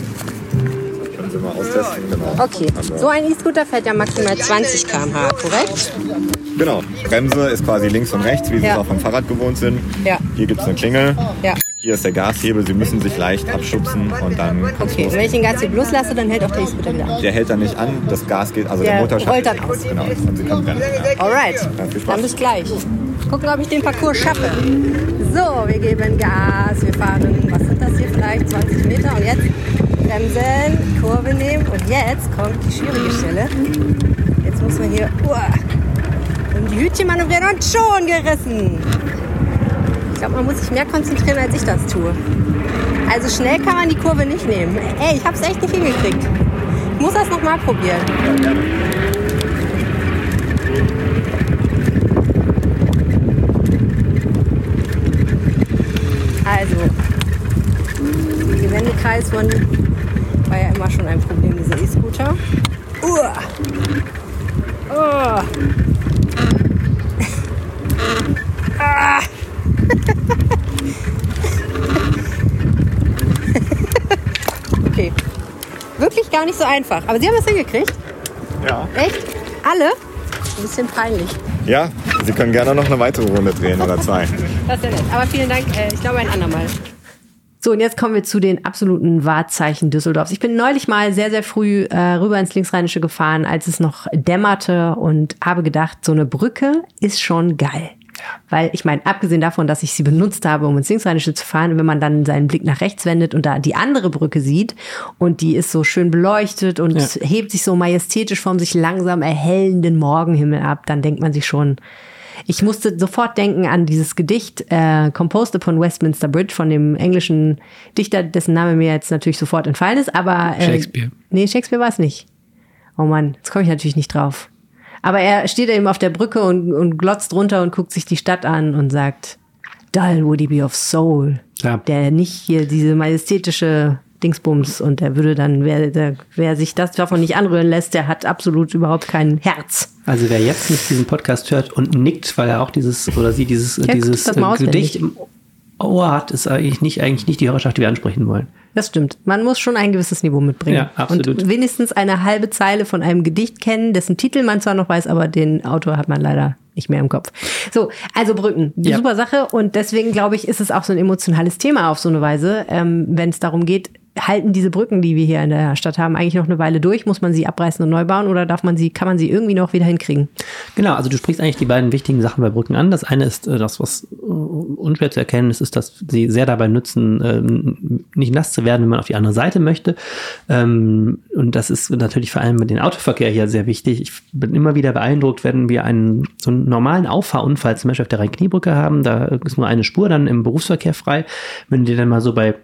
Können Sie mal austesten. Genau. Okay, wir. so ein E-Scooter fährt ja maximal 20 km/h, korrekt? Genau. Bremse ist quasi links und rechts, wie Sie Ja. es auch vom Fahrrad gewohnt sind. Ja. Hier gibt es eine Klingel. Ja. Hier ist der Gashebel. Sie müssen sich leicht abschubsen und dann Okay, wenn ich den Gas hier loslasse, dann hält auch der E-Scooter wieder an. Der hält dann nicht an, das Gas geht, also der, Der Motor rollt dann schaltet aus. Genau, und Sie können rennen. Ja. Alright, Spaß. dann bis gleich. Gucken, ob ich den Parcours schaffe. So, wir geben Gas, wir fahren, was sind das hier vielleicht, 20 Meter und jetzt bremsen, Kurve nehmen und jetzt kommt die schwierige Stelle. Jetzt muss man hier uah, um die Hütchen manövrieren und schon gerissen. Ich glaube, man muss sich mehr konzentrieren, als ich das tue. Also schnell kann man die Kurve nicht nehmen. Ey, ich habe es echt nicht hingekriegt. Ich muss das nochmal probieren. Also, Wendekreis von war ja immer schon ein Problem, dieser E-Scooter. Uah. Oh. Ah. okay. Wirklich gar nicht so einfach. Aber Sie haben es hingekriegt. Ja. Echt? Alle? Ein bisschen peinlich. ja, Sie können gerne noch eine weitere Runde drehen oder zwei. Das ist ja nett. Aber vielen Dank. Äh, ich glaube, ein andermal. So, und jetzt kommen wir zu den absoluten Wahrzeichen Düsseldorfs. Ich bin neulich mal sehr, sehr früh äh, rüber ins Linksrheinische gefahren, als es noch dämmerte und habe gedacht, so eine Brücke ist schon geil. Weil ich meine, abgesehen davon, dass ich sie benutzt habe, um ins Linksrheinische zu fahren, wenn man dann seinen Blick nach rechts wendet und da die andere Brücke sieht und die ist so schön beleuchtet und Ja. hebt sich so majestätisch vom sich langsam erhellenden Morgenhimmel ab, dann denkt man sich schon, ich musste sofort denken an dieses Gedicht äh, Composed upon Westminster Bridge von dem englischen Dichter, dessen Name mir jetzt natürlich sofort entfallen ist, aber äh, Shakespeare. Nee, Shakespeare war es nicht. Oh Mann, jetzt komme ich natürlich nicht drauf. Aber er steht eben auf der Brücke und, und glotzt runter und guckt sich die Stadt an und sagt, Dull would he be of soul. Ja. Der nicht hier diese majestätische Dingsbums und der würde dann, wer, der, wer sich das davon nicht anrühren lässt, der hat absolut überhaupt kein Herz. Also wer jetzt nicht diesen Podcast hört und nickt, weil er auch dieses oder sie dieses, Ja, dieses äh, Gedicht im Ohr hat, ist eigentlich nicht, eigentlich nicht die Hörerschaft, die wir ansprechen wollen. Das stimmt. Man muss schon ein gewisses Niveau mitbringen. Ja, absolut. Und wenigstens eine halbe Zeile von einem Gedicht kennen, dessen Titel man zwar noch weiß, aber den Autor hat man leider nicht mehr im Kopf. So, also Brücken, Ja. super Sache. Und deswegen glaube ich, ist es auch so ein emotionales Thema auf so eine Weise, ähm, wenn es darum geht, halten diese Brücken, die wir hier in der Stadt haben, eigentlich noch eine Weile durch? Muss man sie abreißen und neu bauen oder darf man sie, kann man sie irgendwie noch wieder hinkriegen? Genau, also du sprichst eigentlich die beiden wichtigen Sachen bei Brücken an. Das eine ist äh, das, was äh, unschwer zu erkennen ist, ist, dass sie sehr dabei nützen, ähm, nicht nass zu werden, wenn man auf die andere Seite möchte. Ähm, und das ist natürlich vor allem mit dem Autoverkehr hier sehr wichtig. Ich bin immer wieder beeindruckt, wenn wir einen so einen normalen Auffahrunfall zum Beispiel auf der Rhein-Kniebrücke haben. Da ist nur eine Spur dann im Berufsverkehr frei. Wenn du dir dann mal so bei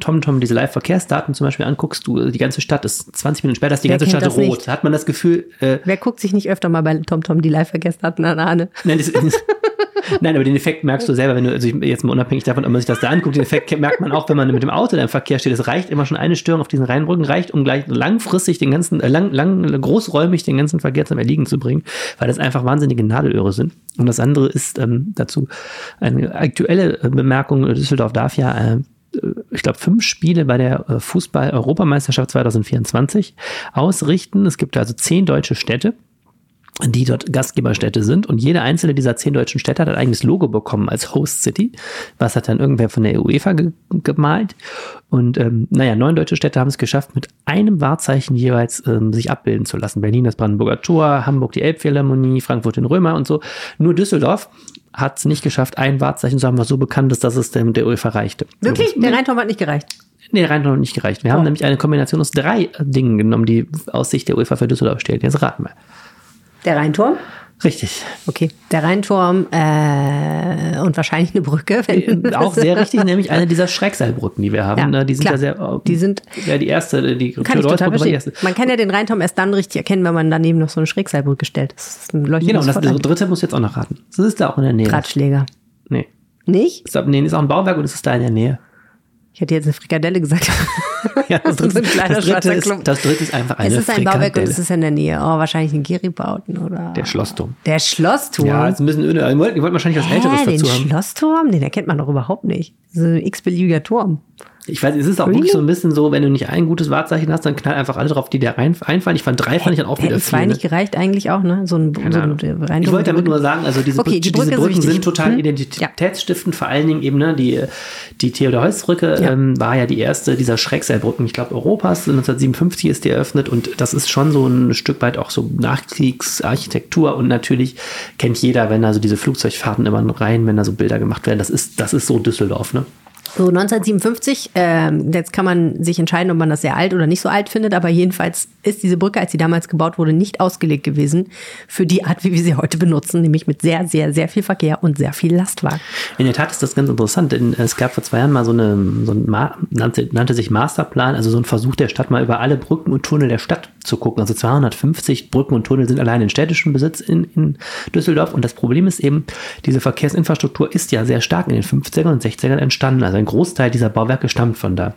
TomTom diese Live-Verkehrsdaten zum Beispiel anguckst, du, die ganze Stadt ist 20 Minuten später, ist die Wer ganze Stadt rot. Da hat man das Gefühl, äh, Wer guckt sich nicht öfter mal bei TomTom die Live-Verkehrsdaten an, Arne? Nein, das, Nein, aber den Effekt merkst du selber, wenn du, also ich- jetzt mal unabhängig davon, ob man sich das da anguckt, den Effekt merkt man auch, wenn man mit dem Auto im Verkehr steht. Es reicht immer schon eine Störung auf diesen Rheinbrücken, reicht, um gleich langfristig den ganzen, äh, lang, lang, großräumig den ganzen Verkehr zum Erliegen zu bringen, weil das einfach wahnsinnige Nadelöhre sind. Und das andere ist ähm, dazu eine aktuelle äh, Bemerkung, Düsseldorf darf ja äh, ich glaube, fünf Spiele bei der äh, Fußball-Europameisterschaft 2024 ausrichten. Es gibt also zehn deutsche Städte. die dort Gastgeberstädte sind. Und jede einzelne dieser zehn deutschen Städte hat ein eigenes Logo bekommen als Host City. Was hat dann irgendwer von der UEFA ge gemalt. Und ähm, naja, neun deutsche Städte haben es geschafft, mit einem Wahrzeichen jeweils ähm, sich abbilden zu lassen. Berlin das Brandenburger Tor, Hamburg die Elbphilharmonie, Frankfurt den Römer und so. Nur Düsseldorf hat es nicht geschafft, ein Wahrzeichen zu haben, was so bekannt ist, dass es dem der UEFA reichte. Wirklich? Der Rheinturm hat nicht gereicht. Nee, der Rheinturm hat nicht gereicht. Wir Oh. haben nämlich eine Kombination aus drei Dingen genommen, die aus Sicht der UEFA für Düsseldorf steht. Jetzt raten wir. Der Rheinturm? Richtig. Okay. Der Rheinturm äh, und wahrscheinlich eine Brücke. Wenn Auch sehr richtig, nämlich eine dieser Schrägseilbrücken, die wir haben. Ja, ne? die sind klar. ja sehr. äh, Die sind- Ja, die erste, die Kann ich total verstehen. erste. Man kann ja den Rheinturm erst dann richtig erkennen, wenn man daneben noch so eine Schrägseilbrücke stellt. Das ist ein Genau, und das dritte muss jetzt auch noch raten. Das ist da auch in der Nähe. Drahtschläger. Nee. Nicht? Ist, nee, ist auch ein Bauwerk und es ist da in der Nähe. Ich hätte jetzt eine Frikadelle gesagt. Ja, das, dritte, So das, dritte ist, das dritte ist einfach eine es ist ein Bauwerk und Frikadelle. es ist in der Nähe. Oh, wahrscheinlich ein Geribauten oder. Der Schlossturm. Der Schlossturm. Ja, ist ein bisschen öde. Ihr wollt, wahrscheinlich was Älteres Hä, den dazu haben. Schlossturm? Den erkennt man doch überhaupt nicht. So ein x-beliebiger Turm. Ich weiß, es ist auch Really? wirklich so ein bisschen so, wenn du nicht ein gutes Wahrzeichen hast, dann knall einfach alle drauf, die dir einfallen. Ich fand drei, fand ich dann auch wieder zwei viel. nicht Ne? gereicht eigentlich auch, ne? So ein, Keine ein Ich wollte damit mit nur sagen, also diese, Okay, die diese Brücke ist Brücken sind total Hm? identitätsstiftend, vor allen Dingen eben, ne, die, die Theodor-Heuss-Brücke Ja. ähm, war ja die erste dieser Schrägseilbrücken, ich glaube, Europas. 1957 ist die eröffnet und das ist schon so ein Stück weit auch so Nachkriegsarchitektur und natürlich kennt jeder, wenn da so diese Flugzeugfahrten immer rein, wenn da so Bilder gemacht werden, das ist, das ist so Düsseldorf, ne? So 1957, ähm, jetzt kann man sich entscheiden, ob man das sehr alt oder nicht so alt findet, aber jedenfalls ist diese Brücke, als sie damals gebaut wurde, nicht ausgelegt gewesen für die Art, wie wir sie heute benutzen, nämlich mit sehr, sehr, sehr viel Verkehr und sehr viel Lastwagen. In der Tat ist das ganz interessant, denn es gab vor zwei Jahren mal so eine, so ein nannte, nannte sich Masterplan, also so ein Versuch der Stadt mal über alle Brücken und Tunnel der Stadt zu gucken. Also 250 Brücken und Tunnel sind allein in städtischem Besitz in, in Düsseldorf und das Problem ist eben, diese Verkehrsinfrastruktur ist ja sehr stark in den 50er und 60ern entstanden. Also ein Großteil dieser Bauwerke stammt von da.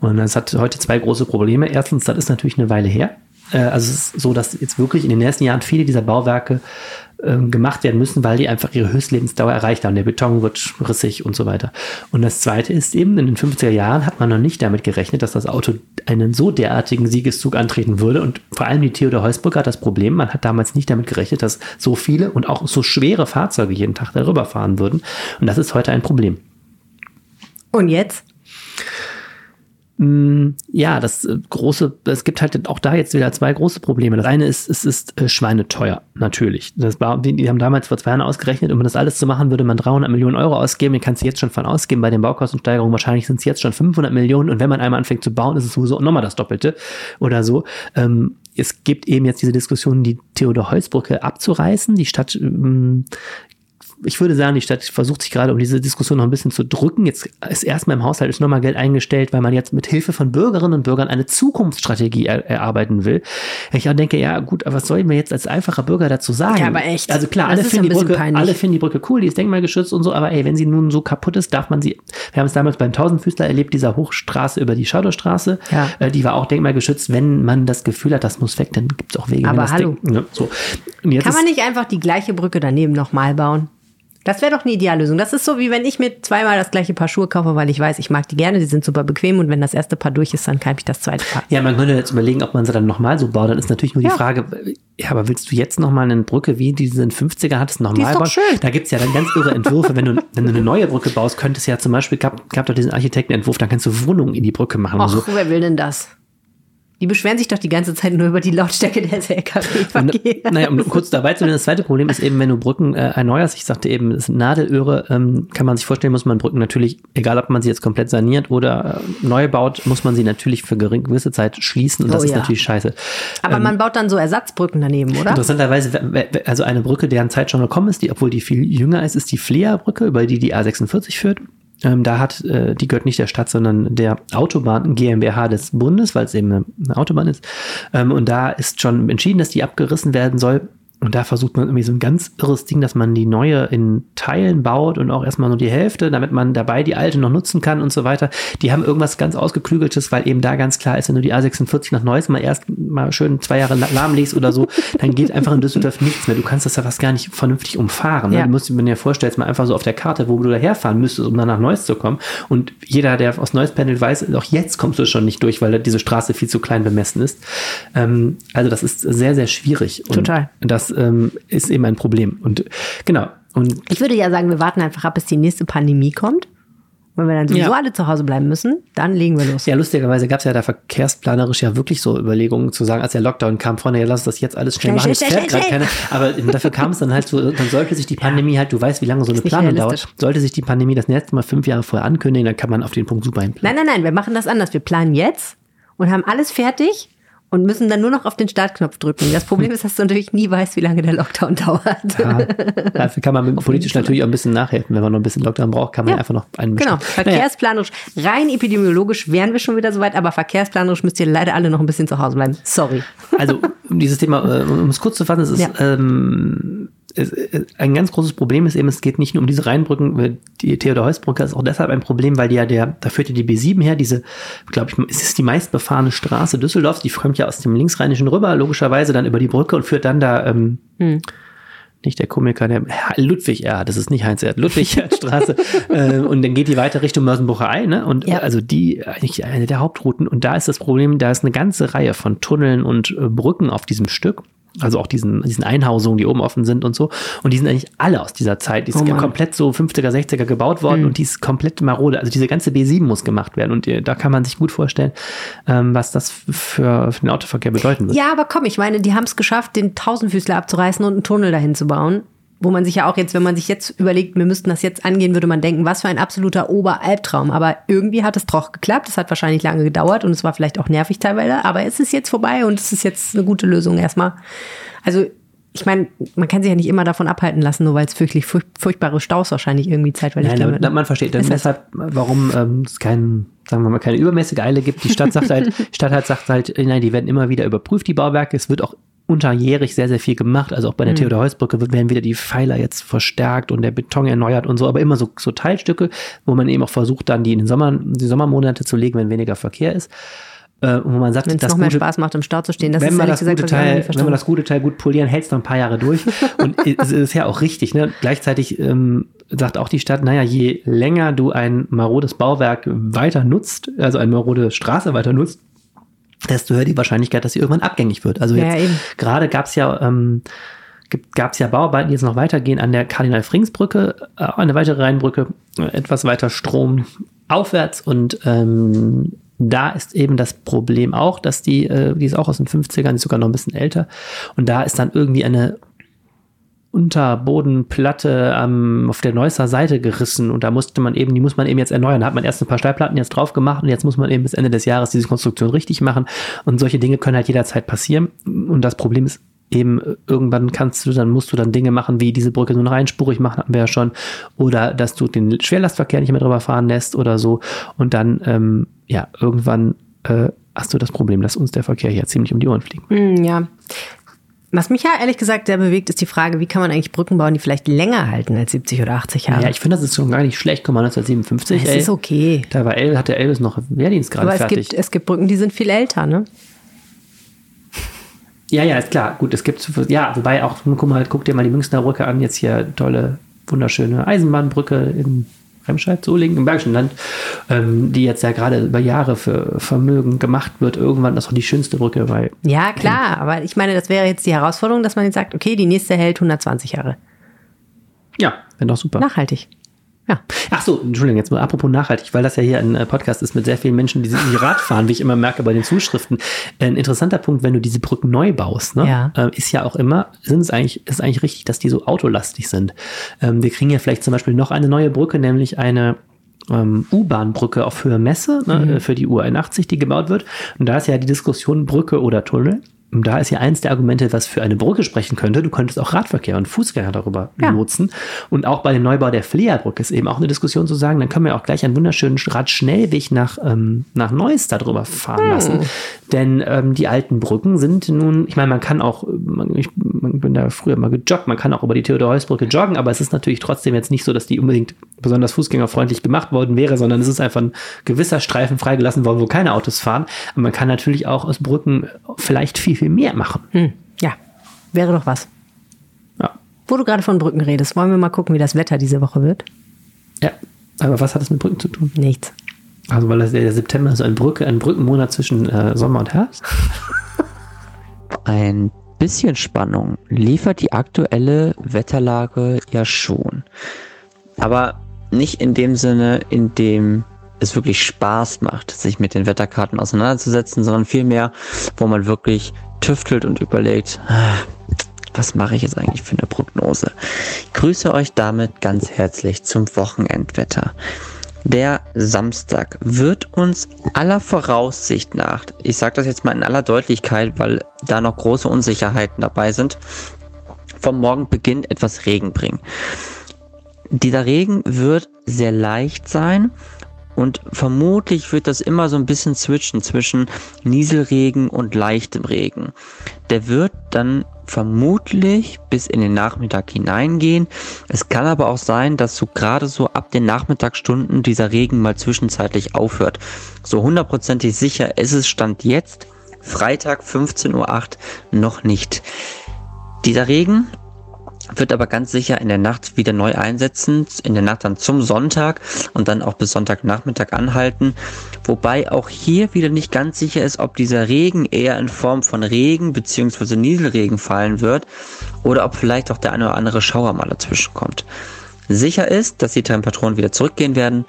Und das hat heute zwei große Probleme. Erstens, das ist natürlich eine Weile her. Äh, Also es ist so, dass jetzt wirklich in den nächsten Jahren viele dieser Bauwerke ähm, gemacht werden müssen, weil die einfach ihre Höchstlebensdauer erreicht haben. Der Beton wird rissig und so weiter. Und das Zweite ist eben, in den 50er Jahren hat man noch nicht damit gerechnet, dass das Auto einen so derartigen Siegeszug antreten würde. Und vor allem die Theodor Heusbrücke hat das Problem, man hat damals nicht damit gerechnet, dass so viele und auch so schwere Fahrzeuge jeden Tag darüber fahren würden. Und das ist heute ein Problem. Und jetzt? Ja, das äh, große, es gibt halt auch da jetzt wieder zwei große Probleme. Das eine ist, es ist äh, schweineteuer, natürlich. Das war, die, haben damals vor zwei Jahren ausgerechnet, um das alles zu machen, würde man 300 Millionen Euro ausgeben. Den kannst du jetzt schon von ausgeben bei den Baukostensteigerungen. Wahrscheinlich sind es jetzt schon 500 Millionen. Und wenn man einmal anfängt zu bauen, ist es sowieso nochmal das Doppelte oder so. Ähm, es gibt eben jetzt diese Diskussion, die Theodor-Heuss-Brücke abzureißen. Die Stadt ähm, ich würde sagen, die Stadt versucht sich gerade, um diese Diskussion noch ein bisschen zu drücken. Jetzt ist erstmal im Haushalt ist nochmal Geld eingestellt, weil man jetzt mit Hilfe von Bürgerinnen und Bürgern eine Zukunftsstrategie er erarbeiten will. Ich auch denke, ja gut, aber was sollen wir jetzt als einfacher Bürger dazu sagen? Ja, aber echt. Also klar, alle finden, die Brücke, peinlich. alle finden die Brücke cool, die ist denkmalgeschützt und so, aber ey, wenn sie nun so kaputt ist, darf man sie, wir haben es damals beim Tausendfüßler erlebt, dieser Hochstraße über die Schadowstraße, Ja. äh, die war auch denkmalgeschützt. Wenn man das Gefühl hat, das muss weg, dann gibt es auch Wege. Aber hallo. Ne, so. Kann man nicht einfach die gleiche Brücke daneben nochmal bauen? Das wäre doch eine Ideallösung. Das ist so, wie wenn ich mir zweimal das gleiche Paar Schuhe kaufe, weil ich weiß, ich mag die gerne, die sind super bequem und wenn das erste Paar durch ist, dann kaufe ich das zweite Paar. Ja, man könnte jetzt überlegen, ob man sie dann nochmal so baut. Dann ist natürlich nur die Ja. Frage, ja, aber willst du jetzt nochmal eine Brücke, wie die in den 50er hattest, nochmal bauen? schön. Da gibt's ja dann ganz irre Entwürfe. wenn, du, wenn du eine neue Brücke baust, könntest du ja zum Beispiel, gab, gab doch diesen Architektenentwurf, da kannst du Wohnungen in die Brücke machen. Ach, so. wer will denn das? Die beschweren sich doch die ganze Zeit nur über die Lautstärke des LKW-Verkehrs. Naja, um kurz dabei zu sein, das zweite Problem ist eben, wenn du Brücken äh, erneuerst, ich sagte eben, das sind Nadelöhre, ähm, kann man sich vorstellen, muss man Brücken natürlich, egal ob man sie jetzt komplett saniert oder äh, neu baut, muss man sie natürlich für gering, gewisse Zeit schließen und Oh das ist ja. natürlich scheiße. Aber man baut dann so Ersatzbrücken daneben, oder? Interessanterweise, we- we- also eine Brücke, deren Zeit schon gekommen ist, die, obwohl die viel jünger ist, ist die Flea-Brücke, über die die A46 führt. Ähm, da hat, äh, die gehört nicht der Stadt, sondern der Autobahn GmbH des Bundes, weil es eben eine, Autobahn ist. Ähm, und da ist schon entschieden, dass die abgerissen werden soll. Und da versucht man irgendwie so ein ganz irres Ding, dass man die neue in Teilen baut und auch erstmal nur die Hälfte, damit man dabei die alte noch nutzen kann und so weiter. Die haben irgendwas ganz ausgeklügeltes, weil eben da ganz klar ist, wenn du die A46 nach Neues mal erst mal schön zwei Jahre lahmlegst oder so, dann geht einfach in Düsseldorf nichts mehr. Du kannst das ja fast gar nicht vernünftig umfahren. Ne? Ja. Du musst dir vorstellen, mal einfach so auf der Karte, wo du daherfahren müsstest, um dann nach Neuss zu kommen. Und jeder, der aus Neuss pendelt, weiß, auch jetzt kommst du schon nicht durch, weil diese Straße viel zu klein bemessen ist. Ähm, also das ist sehr, sehr schwierig. Und Total. Das das ähm, ist eben ein Problem. Und genau. Und Ich würde ja sagen, wir warten einfach ab, bis die nächste Pandemie kommt. Wenn wir dann sowieso Ja. alle zu Hause bleiben müssen, dann legen wir los. ja, lustigerweise gab es ja da verkehrsplanerisch ja wirklich so Überlegungen zu sagen, als der Lockdown kam, Freunde, ja, lass uns das jetzt alles schnell Schnell, machen. schnell, schnell, gerade keiner. Aber dafür kam es dann halt so, dann sollte sich die Pandemie halt, du weißt, wie lange so eine Planung dauert, sollte sich die Pandemie das letzte Mal fünf Jahre vorher ankündigen, dann kann man auf den Punkt super hinplanen. Nein, nein, nein, wir machen das anders. Wir planen jetzt und haben alles fertig und müssen dann nur noch auf den Startknopf drücken. Das Problem ist, dass du natürlich nie weißt, wie lange der Lockdown dauert. Ja, dafür kann man politisch natürlich auch ein bisschen nachhelfen. Wenn man noch ein bisschen Lockdown braucht, kann man Ja. einfach noch einen Genau, Naja, verkehrsplanerisch. Rein epidemiologisch wären wir schon wieder soweit, aber verkehrsplanerisch müsst ihr leider alle noch ein bisschen zu Hause bleiben. Sorry. Also um dieses Thema, äh, um es kurz zu fassen, es ist Ja. ähm, es, äh, ein ganz großes Problem ist eben, es geht nicht nur um diese Rheinbrücken, die Theodor-Heuss-Brücke ist auch deshalb ein Problem, weil die ja der, da führt ja die B7 her, diese, glaube ich, es ist die meistbefahrene Straße Düsseldorfs, die kommt ja aus dem linksrheinischen rüber, logischerweise dann über die Brücke und führt dann da, ähm, nicht der Komiker, der Ludwig Erd, das ist nicht Heinz Erd, Ludwig Erd Straße. äh, und dann geht die weiter Richtung Mörsenbucher Ei, ne? Und Ja. also die eigentlich eine der Hauptrouten. Und da ist das Problem, da ist eine ganze Reihe von Tunneln und äh, Brücken auf diesem Stück. Also auch diesen, diesen Einhausungen, die oben offen sind und so. Und die sind eigentlich alle aus dieser Zeit. Die ist Oh komplett so 50er, 60er gebaut worden und die ist komplett marode. Also diese ganze B7 muss gemacht werden. Und äh, da kann man sich gut vorstellen, ähm, was das für, für den Autoverkehr bedeuten wird. Ja, aber komm, ich meine, die haben es geschafft, den Tausendfüßler abzureißen und einen Tunnel dahin zu bauen. Wo man sich ja auch jetzt, wenn man sich jetzt überlegt, wir müssten das jetzt angehen, würde man denken, was für ein absoluter Oberalbtraum. Aber irgendwie hat es doch geklappt. Es hat wahrscheinlich lange gedauert und es war vielleicht auch nervig teilweise. Aber es ist jetzt vorbei und es ist jetzt eine gute Lösung erstmal. Also, ich meine, man kann sich ja nicht immer davon abhalten lassen, nur weil es fürchtlich furch- furchtbare Staus wahrscheinlich irgendwie zeitweilig Nein, damit- man versteht dann das- deshalb, warum ähm, es kein, sagen wir mal, keine übermäßige Eile gibt. Die Stadt sagt halt, die Stadt halt sagt halt, nein, die werden immer wieder überprüft, die Bauwerke. Es wird auch unterjährig sehr, sehr viel gemacht. Also auch bei der Theodor-Heuss-Brücke wird- werden wieder die Pfeiler jetzt verstärkt und der Beton erneuert und so, aber immer so, so Teilstücke, wo man eben auch versucht, dann die in den Sommer, die Sommermonate zu legen, wenn weniger Verkehr ist. Äh, und wo man sagt, Wenn es das noch mehr gute- Spaß macht, im Stau zu stehen. Das wenn ist ehrlich das gesagt, gute Teil, wenn verstanden das gute Teil gut polieren, hält es noch ein paar Jahre durch. Und es ist ja auch richtig. Ne? Gleichzeitig ähm, sagt auch die Stadt, naja, je länger du ein marodes Bauwerk weiter nutzt, also eine marode Straße weiter nutzt, desto höher die Wahrscheinlichkeit, dass sie irgendwann abgängig wird. Also Ja, jetzt eben. gerade gab es ja ähm, gab es ja Bauarbeiten, die jetzt noch weitergehen an der Kardinal-Frings-Brücke, äh, eine weitere Rheinbrücke, äh, etwas weiter Strom aufwärts und ähm, da ist eben das Problem auch, dass die, äh, die ist auch aus den 50ern, die ist sogar noch ein bisschen älter und da ist dann irgendwie eine Unterbodenplatte ähm, auf der Neusser Seite gerissen und da musste man eben, die muss man eben jetzt erneuern. Da hat man erst ein paar Steilplatten jetzt drauf gemacht und jetzt muss man eben bis Ende des Jahres diese Konstruktion richtig machen und solche Dinge können halt jederzeit passieren und das Problem ist eben irgendwann kannst du dann musst du dann Dinge machen wie diese Brücke nur noch einspurig machen hatten wir ja schon oder dass du den Schwerlastverkehr nicht mehr drüber fahren lässt oder so und dann ähm, ja irgendwann äh, hast du das Problem, dass uns der Verkehr hier ziemlich um die Ohren fliegt. Mm, Ja. Was mich ja ehrlich gesagt sehr bewegt, ist die Frage, wie kann man eigentlich Brücken bauen, die vielleicht länger halten als 70 oder 80 Jahre? Ja, ich finde, das ist schon gar nicht schlecht. Guck mal, 1957. es ey, ist okay. Da war El, hat der Elvis noch Wehrdienst gerade Aber es fertig. gibt, es gibt Brücken, die sind viel älter, ne? ja, ja, ist klar. Gut, es gibt, ja, wobei auch, guck mal, guck dir mal die Münchner Brücke an. Jetzt hier tolle, wunderschöne Eisenbahnbrücke in Remscheid, Solingen, im Bergischen Land, ähm, die jetzt ja gerade über Jahre für Vermögen gemacht wird. Irgendwann ist auch die schönste Brücke, weil Ja, klar, aber ich meine, das wäre jetzt die Herausforderung, dass man jetzt sagt, okay, die nächste hält 120 Jahre. ja, wäre doch super. Nachhaltig. Ja. Ach so, Entschuldigung, jetzt mal apropos nachhaltig, weil das ja hier ein äh, Podcast ist mit sehr vielen Menschen, die, die Rad fahren, wie ich immer merke bei den Zuschriften. Ein interessanter Punkt, wenn du diese Brücken neu baust, ne, Ja. äh, ist ja auch immer, sind es eigentlich, ist eigentlich richtig, dass die so autolastig sind. Ähm, wir kriegen ja vielleicht zum Beispiel noch eine neue Brücke, nämlich eine ähm, U-Bahn-Brücke auf Höhe Messe ne, Mhm. für die U81, die gebaut wird. Und da ist ja die Diskussion Brücke oder Tunnel. Da ist ja eins der Argumente, was für eine Brücke sprechen könnte. Du könntest auch Radverkehr und Fußgänger darüber Ja. nutzen. Und auch bei dem Neubau der Fleerbrücke ist eben auch eine Diskussion zu sagen, dann können wir auch gleich einen wunderschönen Radschnellweg nach, ähm, nach Neuss darüber fahren lassen. Denn ähm, die alten Brücken sind nun, ich meine, man kann auch, man, ich man bin da früher mal gejoggt, man kann auch über die Theodor-Heuss-Brücke joggen, aber es ist natürlich trotzdem jetzt nicht so, dass die unbedingt besonders fußgängerfreundlich gemacht worden wäre, sondern es ist einfach ein gewisser Streifen freigelassen worden, wo keine Autos fahren. Und man kann natürlich auch aus Brücken vielleicht viel, viel mehr machen. Hm. Ja, wäre doch was. Ja. Wo du gerade von Brücken redest, wollen wir mal gucken, wie das Wetter diese Woche wird? ja. Aber was hat das mit Brücken zu tun? Nichts. Also weil das der September so ein Brücke, ein Brückenmonat zwischen äh, Sommer und Herbst. Ein bisschen Spannung liefert die aktuelle Wetterlage ja schon. Aber nicht in dem Sinne, in dem es wirklich Spaß macht, sich mit den Wetterkarten auseinanderzusetzen, sondern vielmehr, wo man wirklich tüftelt und überlegt, ah, was mache ich jetzt eigentlich für eine Prognose? Ich grüße euch damit ganz herzlich zum Wochenendwetter. Der Samstag wird uns aller Voraussicht nach, ich sage das jetzt mal in aller Deutlichkeit, weil da noch große Unsicherheiten dabei sind, vom Morgenbeginn etwas Regen bringen. Dieser Regen wird sehr leicht sein und vermutlich wird das immer so ein bisschen switchen zwischen Nieselregen und leichtem Regen. Der wird dann vermutlich bis in den Nachmittag hineingehen. Es kann aber auch sein, dass so gerade so ab den Nachmittagsstunden dieser Regen mal zwischenzeitlich aufhört. So hundertprozentig sicher ist es Stand jetzt, Freitag 15.08 Uhr, noch nicht. Dieser Regen wird aber ganz sicher in der Nacht wieder neu einsetzen, in der Nacht dann zum Sonntag und dann auch bis Sonntagnachmittag anhalten. Wobei auch hier wieder nicht ganz sicher ist, ob dieser Regen eher in Form von Regen bzw. Nieselregen fallen wird oder ob vielleicht auch der eine oder andere Schauer mal dazwischen kommt. Sicher ist, dass die Temperaturen wieder zurückgehen werden.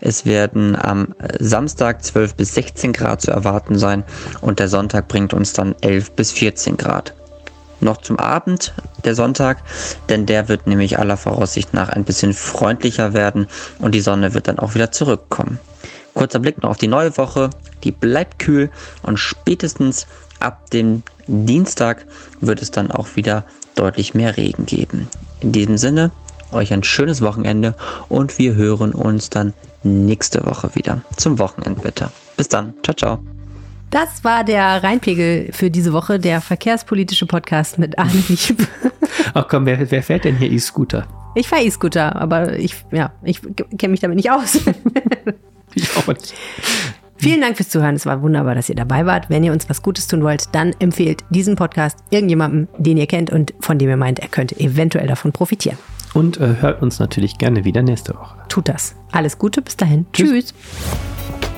Es werden am Samstag 12 bis 16 Grad zu erwarten sein und der Sonntag bringt uns dann 11 bis 14 Grad noch zum Abend, der Sonntag, denn der wird nämlich aller Voraussicht nach ein bisschen freundlicher werden und die Sonne wird dann auch wieder zurückkommen. Kurzer Blick noch auf die neue Woche, die bleibt kühl und spätestens ab dem Dienstag wird es dann auch wieder deutlich mehr Regen geben. In diesem Sinne, euch ein schönes Wochenende und wir hören uns dann nächste Woche wieder zum Wochenendwetter. Bis dann, ciao, ciao. Das war der Rheinpegel für diese Woche, der verkehrspolitische Podcast mit Arne Lieb. Ach komm, wer, wer fährt denn hier E-Scooter? Ich fahre E-Scooter, aber ich, ja, ich kenne mich damit nicht aus. ich auch nicht. Vielen Dank fürs Zuhören. Es war wunderbar, dass ihr dabei wart. Wenn ihr uns was Gutes tun wollt, dann empfehlt diesen Podcast irgendjemandem, den ihr kennt und von dem ihr meint, er könnte eventuell davon profitieren. Und äh, hört uns natürlich gerne wieder nächste Woche. Tut das. Alles Gute, bis dahin. Tschüss. Tschüss.